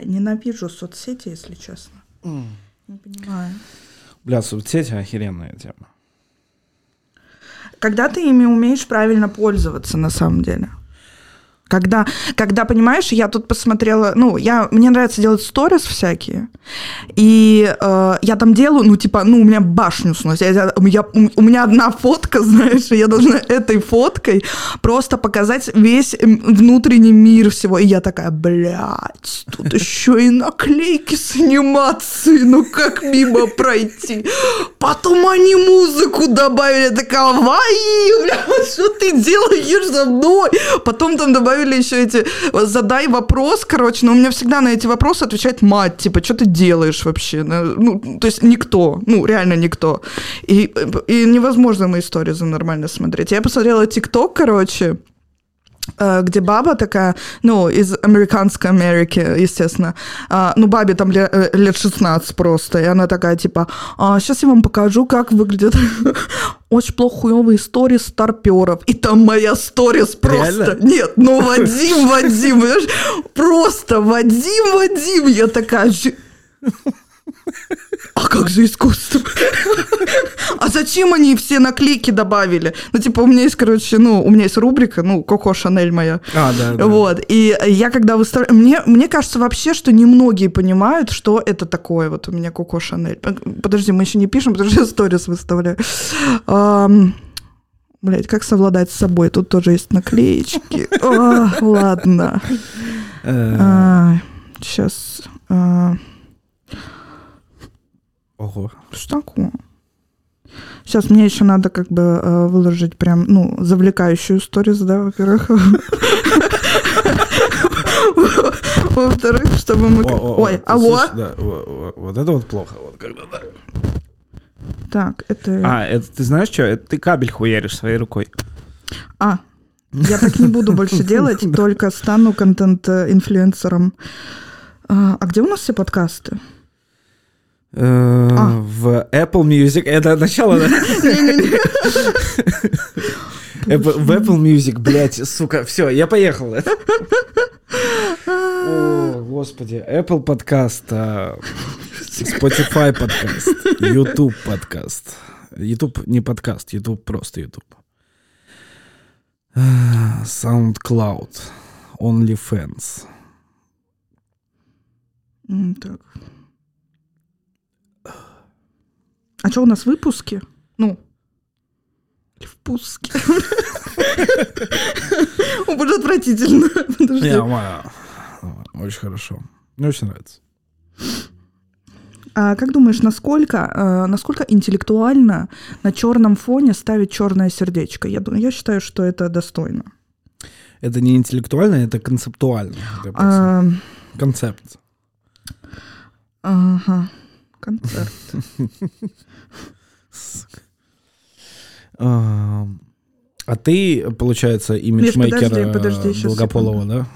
Бля, ненавижу соцсети, если честно. Не понимаю. Бля, соцсети охеренная тема. Когда ты ими умеешь правильно пользоваться, на самом деле. Когда, когда, понимаешь, я тут посмотрела, ну, я, мне нравится делать сторис всякие, и э, я там делаю, ну, типа, ну, у меня башню сносит. Я, я, у меня одна фотка, знаешь, и я должна этой фоткой просто показать весь внутренний мир всего. И я такая, блядь, тут еще и наклейки с анимацией, ну, как мимо пройти? Потом они музыку добавили, такая, вай, блядь, что ты делаешь за мной? Потом там добавили добавили еще эти «задай вопрос», короче, но у меня всегда на эти вопросы отвечает мать, типа, что ты делаешь вообще? Ну, то есть никто, ну, реально никто. И, и невозможно мои истории за нормально смотреть. Я посмотрела ТикТок, короче, Э, где баба такая, ну, из американской Америки, естественно, а, ну, бабе там лет, э, лет 16 просто, и она такая, типа, а, сейчас я вам покажу, как выглядит очень плохо истории старперов. И там моя сторис просто... Реально? Нет, ну, Вадим, Вадим, просто Вадим, Вадим, я такая... А как же искусство? А зачем они все наклейки добавили? Ну, типа, у меня есть, короче, ну, у меня есть рубрика, ну, Коко Шанель моя. А, да, да. Вот, и я когда выставляю... Мне, мне кажется вообще, что немногие понимают, что это такое. Вот у меня Коко Шанель. Подожди, мы еще не пишем, потому что я сторис выставляю. Блять, как совладать с собой? Тут тоже есть наклеечки. О, ладно. Сейчас... Э. Ого. Что такое? Сейчас мне еще надо как бы э, выложить прям, ну, завлекающую сторис, да, во-первых. Во-вторых, чтобы мы... Ой, алло? Вот это вот плохо. Вот когда, да. Так, это... А, это ты знаешь что? Это ты кабель хуяришь своей рукой. А, я так не буду больше делать, только стану контент-инфлюенсером. А, а где у нас все подкасты? Э, а. В Apple Music. Это начало? В Apple Music, блядь, сука. Все, я поехал. О, господи. Apple подкаст, а, Spotify подкаст, YouTube подкаст. YouTube не подкаст, YouTube просто YouTube. SoundCloud, OnlyFans. Так. А что у нас выпуски? Ну, в пуске. Будет отвратительно. Очень хорошо. Мне очень нравится. А как думаешь, насколько, э, насколько интеллектуально на черном фоне ставить черное сердечко? Я, я считаю, что это достойно. Это не интеллектуально, это концептуально. А... Концепт. Ага. Концерт. А ты, получается, имиджмейкер подожди, Долгополова, да?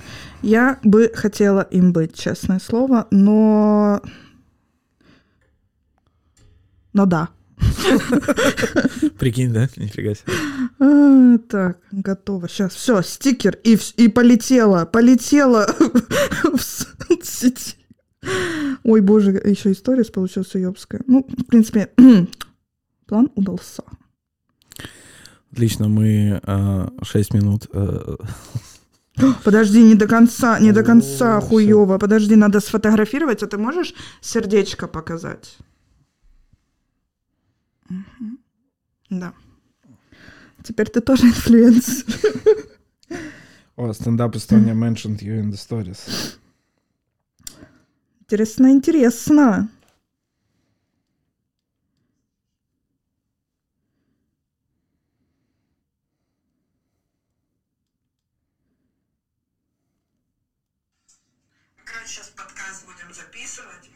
Я бы хотела им быть, честное слово, но... Но да. Прикинь, да? Нифига себе. А, так, готово. Сейчас, все, стикер, и, и полетела, полетела в сети. Ой, боже, еще история получилась ёбская. Ну, в принципе, план удался. Отлично, мы э, 6 минут... Э... Подожди, не до конца, не до конца хуево. Подожди, надо сфотографировать, а ты можешь сердечко показать? Угу. Да. Теперь ты тоже инфлюенсер. О, стендап Estonia mentioned you in the stories. Интересно, интересно. Короче, сейчас подкаст будем записывать,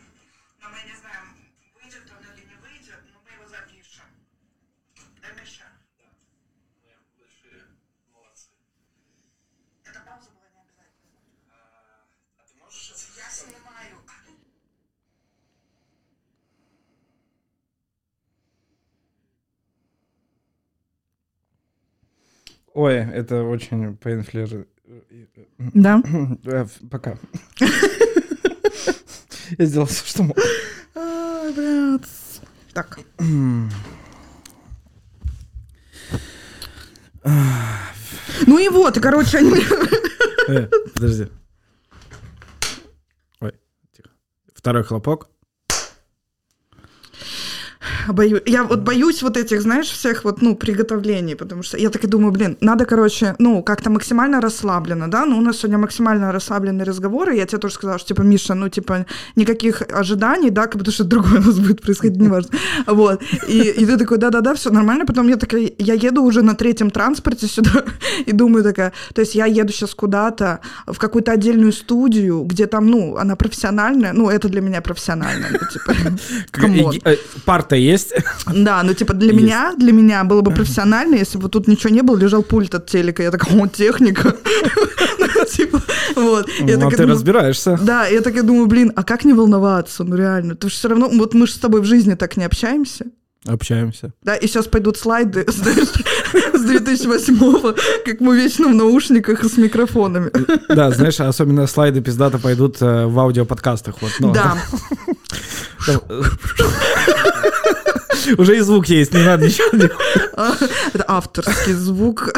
но мы не знаем, выйдет он или не выйдет, но мы его запишем. Да, Миша? Да. Мы большие молодцы. Это пауза была не обязательно. А, а ты можешь... Я снимаю. Ой, это очень painful. Да? Пока. Я сделал все, что мог. Ай, блядь. Так. Ну и вот, и, короче, они... Э, Подожди. Ой, тихо. Второй хлопок. Бою... Я вот боюсь вот этих, знаешь, всех вот, ну, приготовлений, потому что я так и думаю, блин, надо, короче, ну, как-то максимально расслабленно, да, ну, у нас сегодня максимально расслабленный разговор, и я тебе тоже сказала, что, типа, Миша, ну, типа, никаких ожиданий, да, будто что другое у нас будет происходить, неважно, вот, и, и ты такой, да-да-да, все нормально, потом я такая, я еду уже на третьем транспорте сюда, и думаю такая, то есть я еду сейчас куда-то, в какую-то отдельную студию, где там, ну, она профессиональная, ну, это для меня профессионально, типа. Э, Парта есть? Да, ну типа для Есть. меня, для меня было бы профессионально, если бы тут ничего не было, лежал пульт от телека. Я такая, о, техника. Ну, Типа, вот. Ну, а ты разбираешься. Да, я так и думаю, блин, а как не волноваться? Ну реально, ты же все равно, вот мы же с тобой в жизни так не общаемся. Общаемся. Да, и сейчас пойдут слайды, с 2008-го, как мы вечно в наушниках и с микрофонами. Да, знаешь, особенно слайды пиздата пойдут э, в аудиоподкастах. Вот, ну, Да, Уже и звук есть, не надо ничего делать. это авторский звук.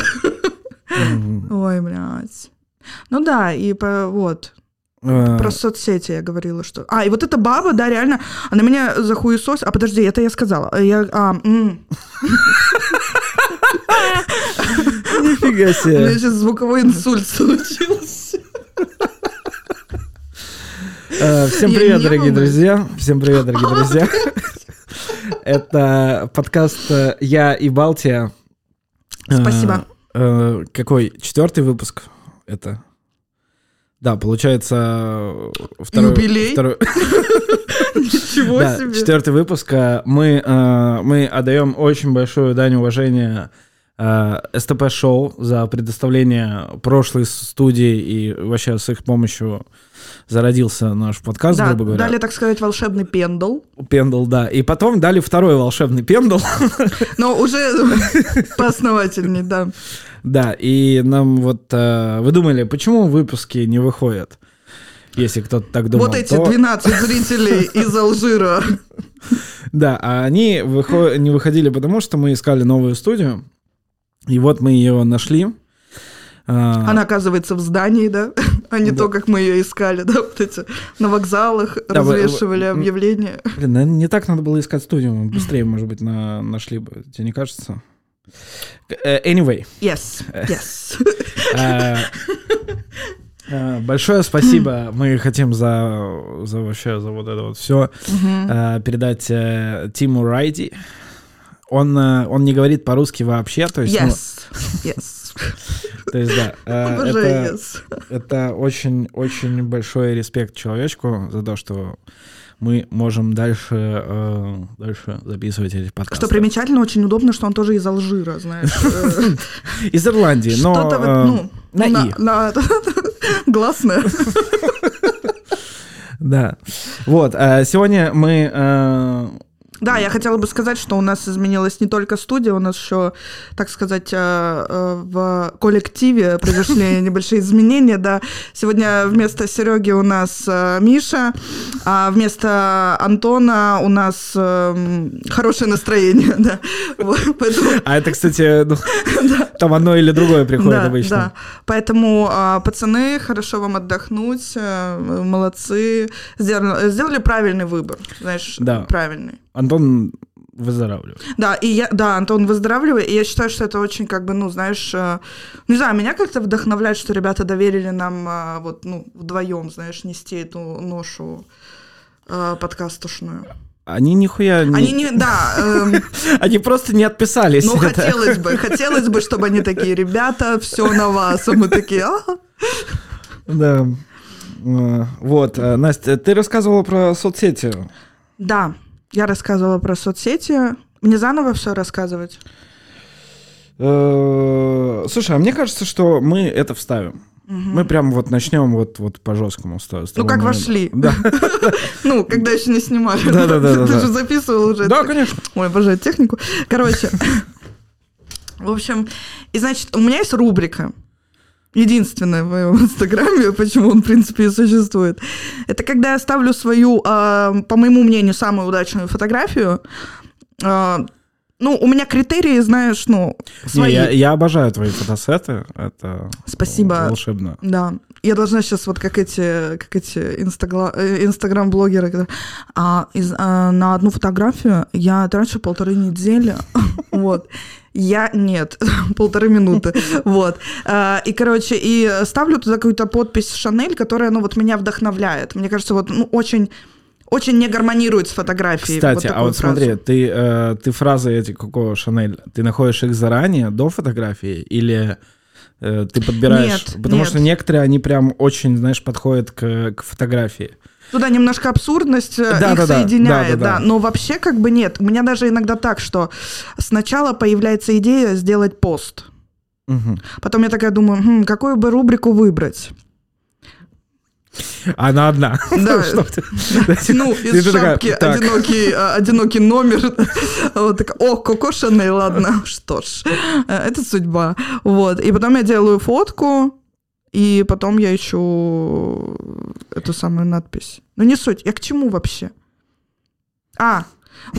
Ой, блядь. Ну да, и по- вот, Э, Про соцсети я говорила, что... А, и вот эта баба, да, реально, она меня захуесос... А, подожди, это я сказала. Я... А. Нифига У меня себе. сейчас звуковой инсульт случился. Э, Всем привет, дорогие друзья. Всем привет, дорогие друзья. Это подкаст э, «Я и Балтия». Спасибо. Э, э, Какой? Четвертый выпуск? Это... Да, получается... э, Второй, Юбилей? второй- Ничего Да, себе. четвертый выпуск. э, Мы, э, мы отдаем очень большую дань уважения э, СТП-шоу за предоставление прошлой студии и вообще с их помощью зародился наш подкаст, Да, грубо говоря. дали, так сказать, волшебный пендл. Пендл, да. И потом дали второй волшебный пендл. Но уже поосновательней, да. да, и нам вот... э, вы думали, почему выпуски не выходят? Если кто-то так думал. Вот эти то- 12 зрителей из Алжира. Да, а они не выходили, потому что мы искали новую студию. И вот мы ее нашли. А, Она, оказывается, в здании, да? А не Да. то, как мы ее искали, да? Вот эти на вокзалах Да, развешивали вы- объявления. Блин, не так надо было искать студию. Мы быстрее, может быть, на- нашли бы. Тебе не кажется? Э, Anyway. Yes, yes. э, э, Большое спасибо. Мы хотим за, за вообще за вот это вот все Мгм. передать э, Тиму Райди. Он, э, он не говорит по-русски вообще, то есть, ну, Yes, yes. то есть да, э, это, очень-очень большой респект человечку за то, что мы можем дальше, э, дальше записывать эти подкасты. Что примечательно, очень удобно, что он тоже из Алжира, знаешь. Э, Из Ирландии, но Что-то вот, ну, на ну, Гласное. Да. Вот, сегодня мы... Да, я хотела бы сказать, что у нас изменилась не только студия, у нас еще, так сказать, э, э, в коллективе произошли небольшие изменения, да. Сегодня вместо Сереги у нас э, Миша, а вместо Антона у нас эм, хорошее настроение, да. А это, кстати, ну, там одно или другое приходит обычно. да. Поэтому, а, пацаны, хорошо вам отдохнуть, молодцы, сделали, правильный выбор, знаешь, правильный. Антон выздоравливает. Да, и я, да, Антон, выздоравливай, и я считаю, что это очень, как бы, ну, знаешь, э, не знаю, меня как-то вдохновляет, что ребята доверили нам, э, вот, ну, вдвоем, знаешь, нести эту ношу э, подкастушную. Они нихуя не... Они не, да, эм, Они просто не отписались. ну, Это- хотелось бы, хотелось бы, чтобы они такие, ребята, все на вас, а мы такие, «А, Да. Вот, Настя, ты рассказывала про соцсети. Да, я рассказывала про соцсети. Мне заново все рассказывать. Э, Слушай, а мне кажется, что мы это вставим. Мы прям вот начнем вот, вот по жесткому с того Ну, как момента. вошли. Да, Ну, когда еще не снимали. Да-да-да-да-да. Ты же записывал уже. да, конечно. Ой, обожаю технику. Короче, в общем, и значит, у меня есть рубрика. Единственное в моем инстаграме, почему он, в принципе, и существует. Это когда я ставлю свою, а, по моему мнению, самую удачную фотографию. А, ну, у меня критерии, знаешь, ну, свои. Не, я, я обожаю твои фотосеты. Это Спасибо. волшебно. Да. Я должна сейчас вот как эти, как эти э, инстаграм-блогеры. которые, А, из- а, на одну фотографию я трачу полторы недели. Вот. Я нет, полторы минуты. Вот. А, И, короче, и ставлю туда какую-то подпись Шанель, которая, ну, вот меня вдохновляет. Мне кажется, вот, ну, очень очень не гармонирует с фотографией. Кстати, а такую вот фразу. смотри, ты, э, ты фразы эти Коко Шанель, ты находишь их заранее, до фотографии, или э, ты подбираешь? Нет, Потому нет. что некоторые, они прям очень, знаешь, подходят к, к фотографии. Туда немножко абсурдность э, Да, их да, соединяет, да, да, да. Но вообще как бы нет. У меня даже иногда так, что сначала появляется идея сделать пост. Мгм. Потом я такая думаю, «Хм, какую бы рубрику выбрать? Она одна. Да. Ну, из шапки одинокий, а, одинокий номер. Вот такая, о, Коко Шанель, ладно, что ж, э, это судьба. Вот, и потом я делаю фотку, и потом я ищу эту самую надпись. Ну, не суть, я к чему вообще? А,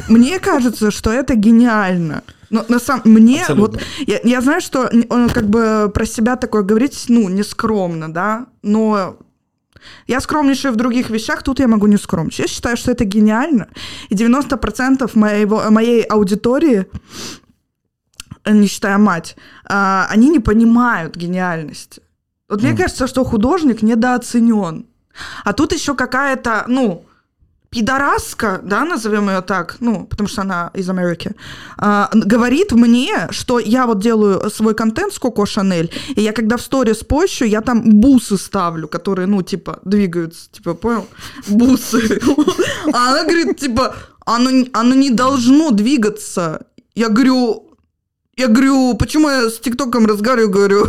мне кажется, что это гениально. Но на самом мне Абсолютно. вот я, я знаю, что он как бы про себя такое говорить, ну, не скромно, да, но я скромнейшая в других вещах, тут я могу не скромничать. Я считаю, что это гениально. И 90% моего, моей аудитории, э, не считая мать, а, они не понимают гениальности. Вот мне Мгм. кажется, что художник недооценен. А тут еще какая-то, ну, пидораска, да, назовем ее так, ну, потому что она из Америки, а, говорит мне, что я вот делаю свой контент с Коко Шанель, и я когда в сторис пощу, я там бусы ставлю, которые, ну, типа, двигаются, типа, понял? Бусы. А она говорит, типа, оно, оно не должно двигаться. Я говорю, я говорю, почему я с ТикТоком разговариваю, говорю,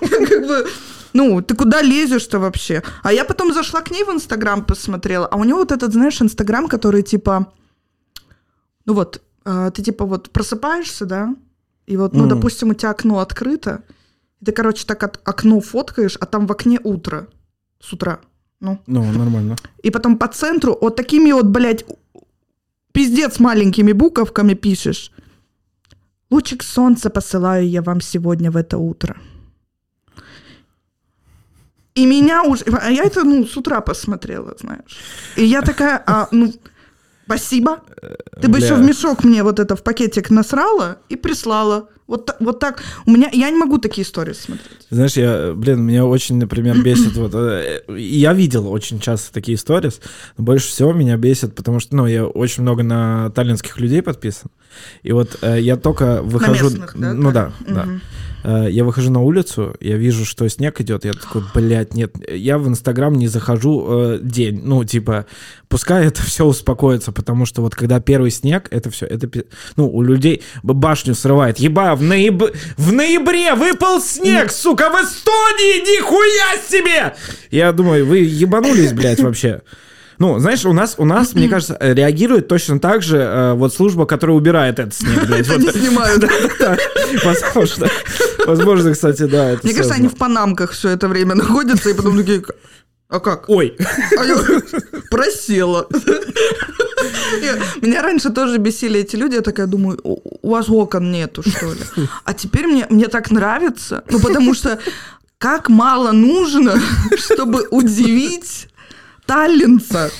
я как бы, ну, ты куда лезешь-то вообще? А я потом зашла к ней в Инстаграм, посмотрела, а у нее вот этот, знаешь, Инстаграм, который типа, ну вот, а, ты типа вот просыпаешься, да, и вот, ну, Мгм. допустим, у тебя окно открыто, и ты, короче, так от- окно фоткаешь, а там в окне утро, с утра, ну. Ну, нормально. И потом по центру вот такими вот, блядь, пиздец маленькими буковками пишешь. Лучик солнца посылаю я вам сегодня в это утро. И меня уже... А я это, ну, с утра посмотрела, знаешь. И я такая, а, ну, спасибо. Ты бы Бля. еще в мешок мне вот это в пакетик насрала и прислала. Вот, вот так. У меня... Я не могу такие истории смотреть. Знаешь, я, блин, меня очень, например, бесит вот... э, Я видел очень часто такие сторис, но больше всего меня бесит, потому что, ну, я очень много на таллинских людей подписан, и вот э, я только выхожу... местных, да, Ну да, да. Мгм. Э, Я выхожу на улицу, я вижу, что снег идет, я такой, блядь, нет, я в Инстаграм не захожу э, день, ну, типа, пускай это все успокоится, потому что вот когда первый снег, это все, это, ну, у людей башню срывает, еба, в, нояб- в ноябре выпал снег, сука, в Эстонии, нихуя себе! Я думаю, вы ебанулись, блядь, вообще. Ну, знаешь, у нас, у нас, мне кажется, э, реагирует точно так же э, вот служба, которая убирает этот снег, блядь. Вот. снимают. Да, возможно. Возможно, кстати, да. Мне кажется, они в панамках все это время находятся, и потом такие, а как? Ой, А я просела. Меня раньше тоже бесили эти люди. Я такая думаю, у у вас окон нету, что ли? А теперь мне, мне так нравится. Ну, потому что как мало нужно, чтобы удивить таллинца.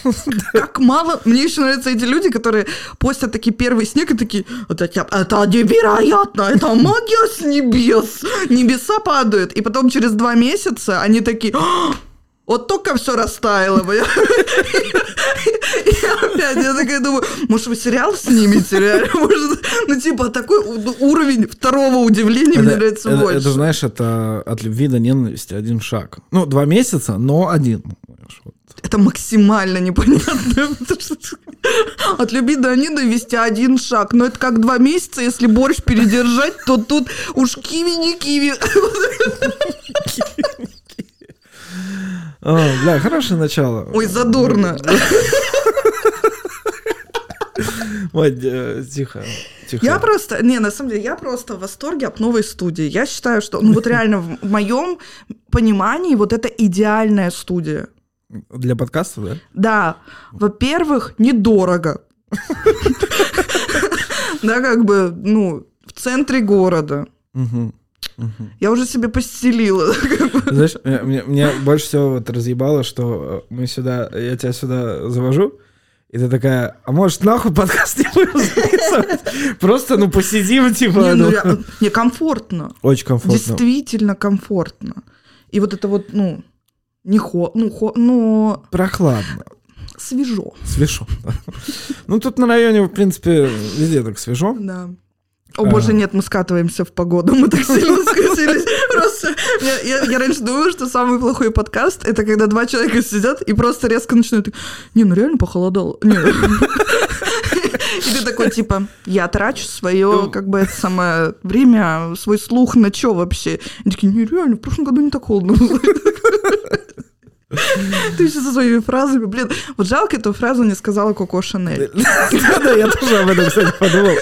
Как мало... Мне еще нравятся эти люди, которые постят такие первый снег и такие, это, это невероятно, это магия с небес. Небеса падают. И потом через два месяца они такие, «А, вот только все растаяло. бля». И опять я такая думаю, может, вы сериал снимете реально? Может, ну, типа, такой уровень второго удивления мне нравится больше. это, знаешь, это от любви до ненависти один шаг. Ну, два месяца, но один. Вот. Это максимально непонятно. От любви до ненависти один шаг. Но это как два месяца, если борщ передержать, то тут уж киви не киви. О, бля, хорошее начало. Ой, задорно. Ой, э, тихо, тихо. Я просто, не, на самом деле, я просто в восторге от новой студии. Я считаю, что, ну вот реально в моем понимании вот это идеальная студия. Для подкаста, да? Да, во-первых, недорого. Да, как бы, ну, в центре города. Мгм. Я уже себе постелила. Знаешь, мне, мне больше всего вот разъебало, что э, мы сюда, я тебя сюда завожу, и ты такая, а может нахуй подкаст не будем записывать? Просто, ну, посидим, типа, Не, ну, ну, ре- не, комфортно. очень комфортно. Действительно комфортно. И вот это вот, ну, не хо, ну, хо, ну, Прохладно, свежо. свежо. Ну, тут на районе, в принципе, везде так свежо. Да. О боже, нет, мы скатываемся в погоду, мы так сильно скатились. Просто я, я- я раньше думала, что самый плохой подкаст это когда два человека сидят и просто резко начинают. Не, ну реально похолодало. Не. И ты такой, типа, я трачу свое, как бы, это самое время, свой слух на что вообще? И такие, не, реально, в прошлом году не так холодно было. Ты еще со своими фразами, блин. Вот жалко, эту фразу не сказала Коко Шанель. Да, я тоже об этом, кстати, подумал.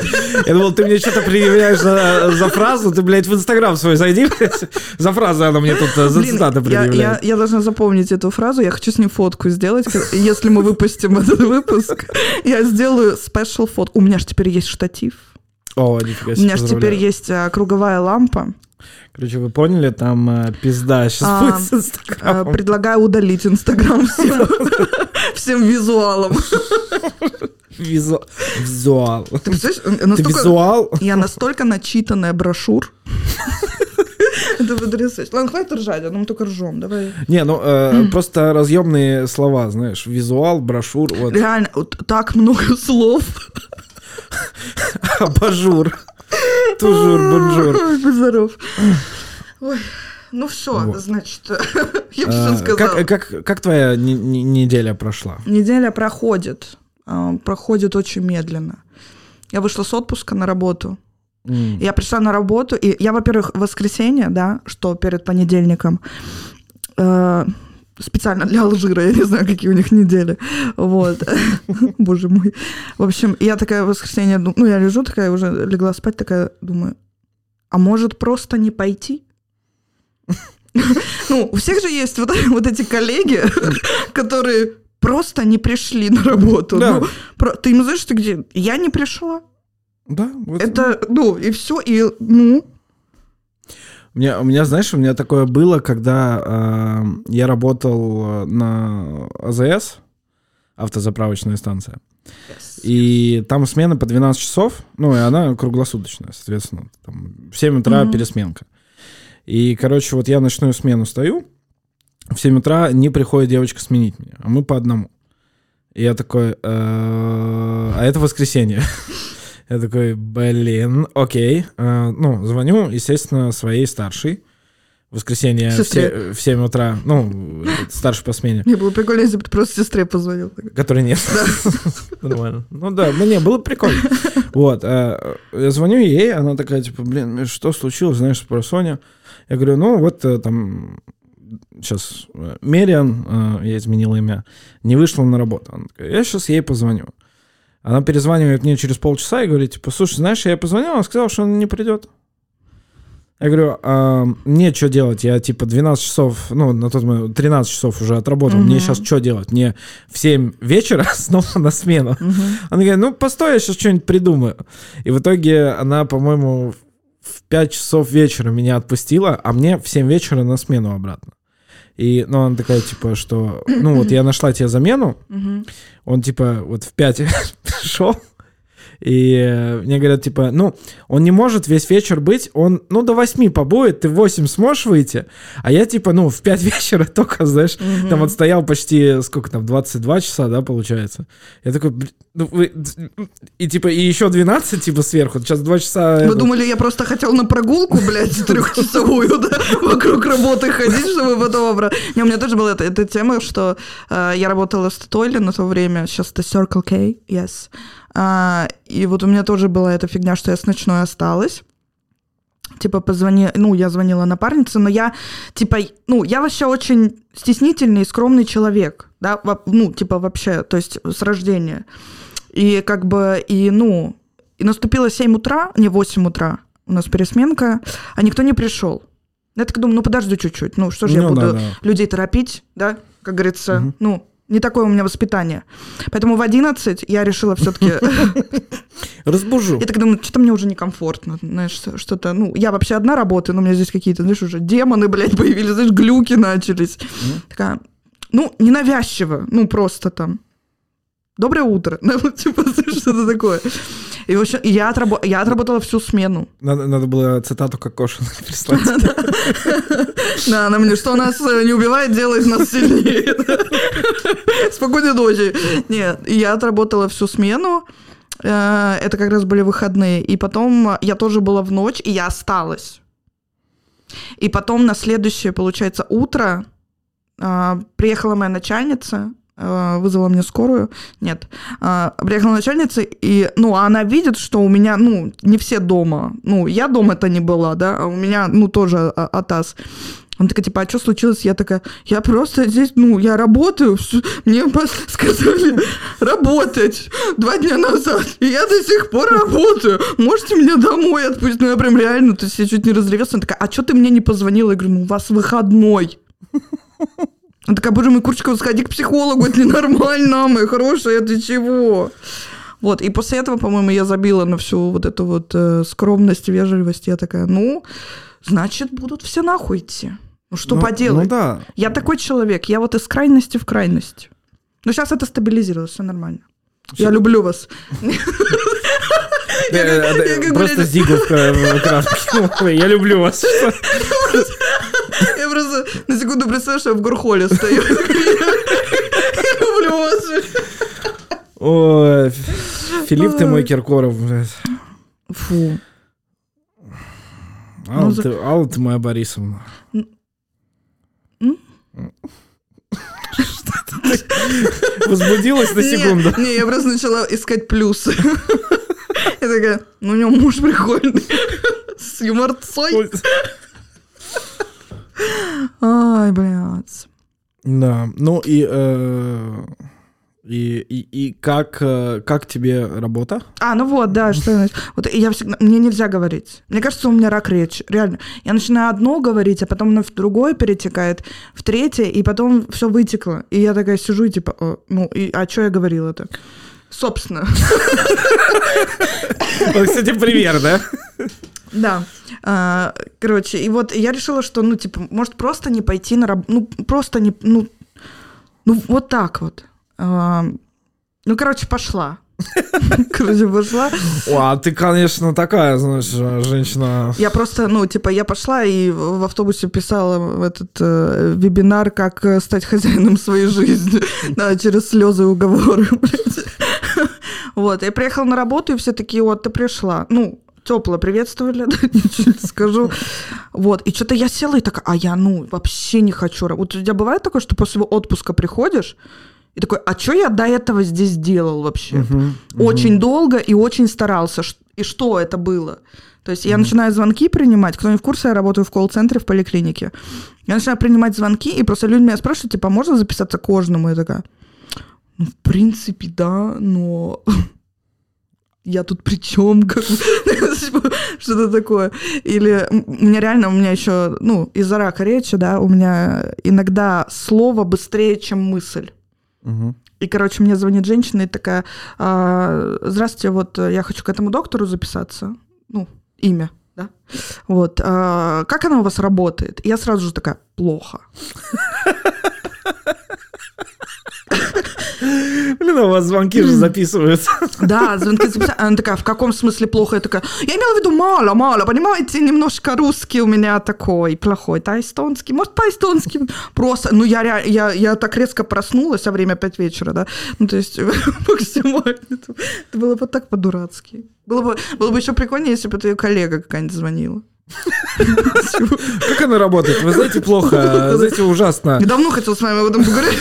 Я думал, ты мне что-то предъявляешь за, за фразу, ты, блядь, в Инстаграм свой зайди, блядь. За фразу она мне тут э, за Блин, цитаты я, я, предъявляет. я должна запомнить эту фразу. Я хочу с ним фотку сделать. Если мы выпустим этот выпуск, я сделаю спешл фотку. У меня же теперь есть штатив. О, нифига У себе, меня же теперь есть а, круговая лампа. Короче, вы поняли, там э, пизда сейчас А, будет с Инстаграмом. Предлагаю удалить Инстаграм всем, всем визуалам. Визу- Визуал. Ты представляешь, э, Ты настолько- визуал? Я настолько начитанная брошюр. Это потрясающе. Ладно, хватит ржать, а мы только ржем. Давай. Не, ну э, просто заемные слова, знаешь, визуал, брошюр, вот, Реально, вот так много слов. абажур, тужур, бонжур. Здоров. Ой, ну все, Вот. значит, я А, все сказала. Как, как, как твоя не- не- неделя прошла? Неделя проходит, а, проходит очень медленно. Я вышла с отпуска на работу. Я пришла на работу, и я, во-первых, воскресенье, да, что перед понедельником, э, специально для Алжира, я не знаю, какие у них недели, вот, боже мой. В общем, я такая в воскресенье, ну, я лежу такая, уже легла спать, такая, думаю, а может просто не пойти? Ну, у всех же есть вот, вот эти коллеги, которые просто не пришли на работу. Да. Ну, про- ты им знаешь, ты где? Я не пришла. Да, вот. Это, ну, и все, и, ну, У меня, у меня, знаешь, у меня такое было, когда э, я работал э, на АЗС, автозаправочная станция, и там смена по 12 часов, ну, и она круглосуточная, соответственно, там в 7 утра Мгм. пересменка. И, короче, вот я ночную смену стою, в 7 утра не приходит девочка сменить меня, а мы по одному. И я такой, «Э, а это воскресенье. Я такой, блин, окей. Э, Ну, звоню, естественно, своей старшей. В воскресенье Сестре. се- в 7 утра, ну, старший по смене, мне было прикольно, если бы ты просто сестре позвонил. который нет. Нормально. Ну да, мне было прикольно. Вот, э, я звоню ей, она такая, типа, блин, что случилось, знаешь, про Соня? Я говорю, ну вот э, там сейчас Мериан, я изменил имя, не вышла на работу. Она такая, я сейчас ей позвоню. Она перезванивает мне через полчаса и говорит, типа, слушай, знаешь, я позвонил, она сказала, что она не придет. Я говорю, а мне что делать? Я типа 12 часов, ну, на тот момент 13 часов уже отработал. Мне Мгм. сейчас что делать? Мне в 7 вечера снова на смену. Мгм. Она говорит, ну, постой, я сейчас что-нибудь придумаю. И в итоге она, по-моему, в 5 часов вечера меня отпустила, а мне в 7 вечера на смену обратно. И, ну, она такая, типа, что, ну, вот я нашла тебе замену, он, типа, вот в 5 пришел, и э, мне говорят, типа, ну, он не может весь вечер быть, он, ну, до 8 побудет, ты в 8 сможешь выйти, а я, типа, ну, в 5 вечера только, знаешь, Мгм. там отстоял почти, сколько там, 22 часа, да, получается. Я такой, «Блин, ну, вы... И, типа, и еще 12, типа, сверху, сейчас 2 часа... Вы это- думали, я просто хотел на прогулку, блядь, трехчасовую, да, вокруг работы ходить, чтобы потом обратно. Не, у меня тоже была эта, эта тема, что э, я работала в Статойле на то время, сейчас это Circle K, yes. А, и вот у меня тоже была эта фигня, что я с ночной осталась. Типа позвони, ну, я звонила напарнице, но я, типа, ну, я вообще очень стеснительный и скромный человек, да, ну, типа, вообще, то есть с рождения. И как бы, и, ну, и наступило 7 утра, не 8 утра, у нас пересменка, а никто не пришел. Я так думаю, ну подожди чуть-чуть, ну что же я Ну, буду да, да. людей торопить, да, как говорится, Мгм. ну, не такое у меня воспитание. Поэтому в 11 я решила все-таки... Разбужу. Я так думаю, что-то мне уже некомфортно, знаешь, что-то, ну, я вообще одна работаю, но у меня здесь какие-то, знаешь, уже демоны, блядь, появились, знаешь, глюки начались. Такая, ну, ненавязчиво, ну, просто там. Доброе утро. Ну, типа, что-то такое. И, в общем, я, отрабо- я отработала всю смену. Надо, надо было цитату Кокошина прислать. Да, она мне, что нас э, не убивает, делает нас сильнее. Спокойной ночи. Нет, я отработала всю смену. Э, Это как раз были выходные. И потом я тоже была в ночь, и я осталась. И потом на следующее, получается, утро э, приехала моя начальница, э, вызвала мне скорую. Нет. Э, Приехала начальница, и, ну, она видит, что у меня, ну, не все дома. Ну, я дома-то не была, да, а у меня, ну, тоже а- АТАС. Она такая, типа, а что случилось? Я такая, я просто здесь, ну, я работаю, мне сказали работать два дня назад, и я до сих пор работаю. Можете меня домой отпустить? Ну, я прям реально, то есть я чуть не разревелась. Она такая, а что ты мне не позвонила? Я говорю, ну, у вас выходной. Она такая, боже мой, Курчикова, сходи к психологу, это ненормально, моя хорошая, ты чего? Вот, и после этого, по-моему, я забила на всю вот эту вот э, скромность, вежливость. Я такая, ну, значит, будут все нахуй идти. Ну, что Ну, поделать? Ну да. Я такой человек, я вот из крайности в крайность. Но сейчас это стабилизировалось, все нормально. Я люблю вас. Просто. Ой, Я люблю вас. Представляю, что я в Гурхоле стою. Люблю вас. Ой, Филипп ты мой Киркоров. блядь. Фу. Алла Ну, за- ты- Алла ты моя Борисовна. Что ты Возбудилась на секунду. Не, я просто начала искать плюсы. Я такая, ну у него муж прикольный. С юморцой. Ай, блядь. Да, ну и, э, и, и, и как, э, как тебе работа? А, ну вот, да, что значит. Вот я всегда, мне нельзя говорить. Мне кажется, у меня рак речи, реально. Я начинаю одно говорить, а потом оно в другое перетекает, в третье, и потом все вытекло. И я такая сижу и типа, «О, ну, и, а что я говорила-то? Собственно. Вот, кстати, пример, да? Да. А, короче, и вот я решила, что, ну, типа, может, просто не пойти на работу. Ну, просто не... Ну, ну вот так вот. А, ну, короче, пошла. Короче, пошла. О, а ты, конечно, такая, знаешь, женщина. Я просто, ну, типа, я пошла и в в автобусе писала в этот э, вебинар, как э, стать хозяином своей жизни. Да, через слезы и уговоры, блядь. Вот, я приехала на работу, и все такие, вот, ты пришла. Ну, тепло приветствовали, да, скажу. Вот, и что-то я села и такая, а я, ну, вообще не хочу. Вот у тебя бывает такое, что после отпуска приходишь, и такой, а что я до этого здесь делал вообще? Мгм, очень долго и очень старался. И что это было? То есть я начинаю звонки принимать. Кто не в курсе, я работаю в колл-центре в поликлинике. Я начинаю принимать звонки, и просто люди меня спрашивают, типа, «А можно записаться к кожному? Я такая, ну, в принципе, да, но я тут при чем? Что-то такое. Или у меня реально, у меня еще, ну, из-за рака речи, да, у меня иногда слово быстрее, чем мысль. И, короче, мне звонит женщина и такая, «А, здравствуйте, вот э, я хочу к этому доктору записаться. Ну, имя, да? Вот. «А, как она у вас работает? И я сразу же такая, плохо. Блин, у вас звонки же записываются. Да, звонки записали. Она такая, в каком смысле плохо? Я такая, я имела в виду мало, мало, понимаете, немножко русский у меня такой плохой, да, эстонский, может, по-эстонски. Просто, ну, я, я, я так резко проснулась, а время 5 вечера, да, ну, то есть максимально. Это было бы так по-дурацки. Было бы, было бы еще прикольнее, если бы ее коллега какая-нибудь звонила. Как она работает? Вы знаете, плохо, знаете, ужасно. Я давно хотел с вами об этом поговорить.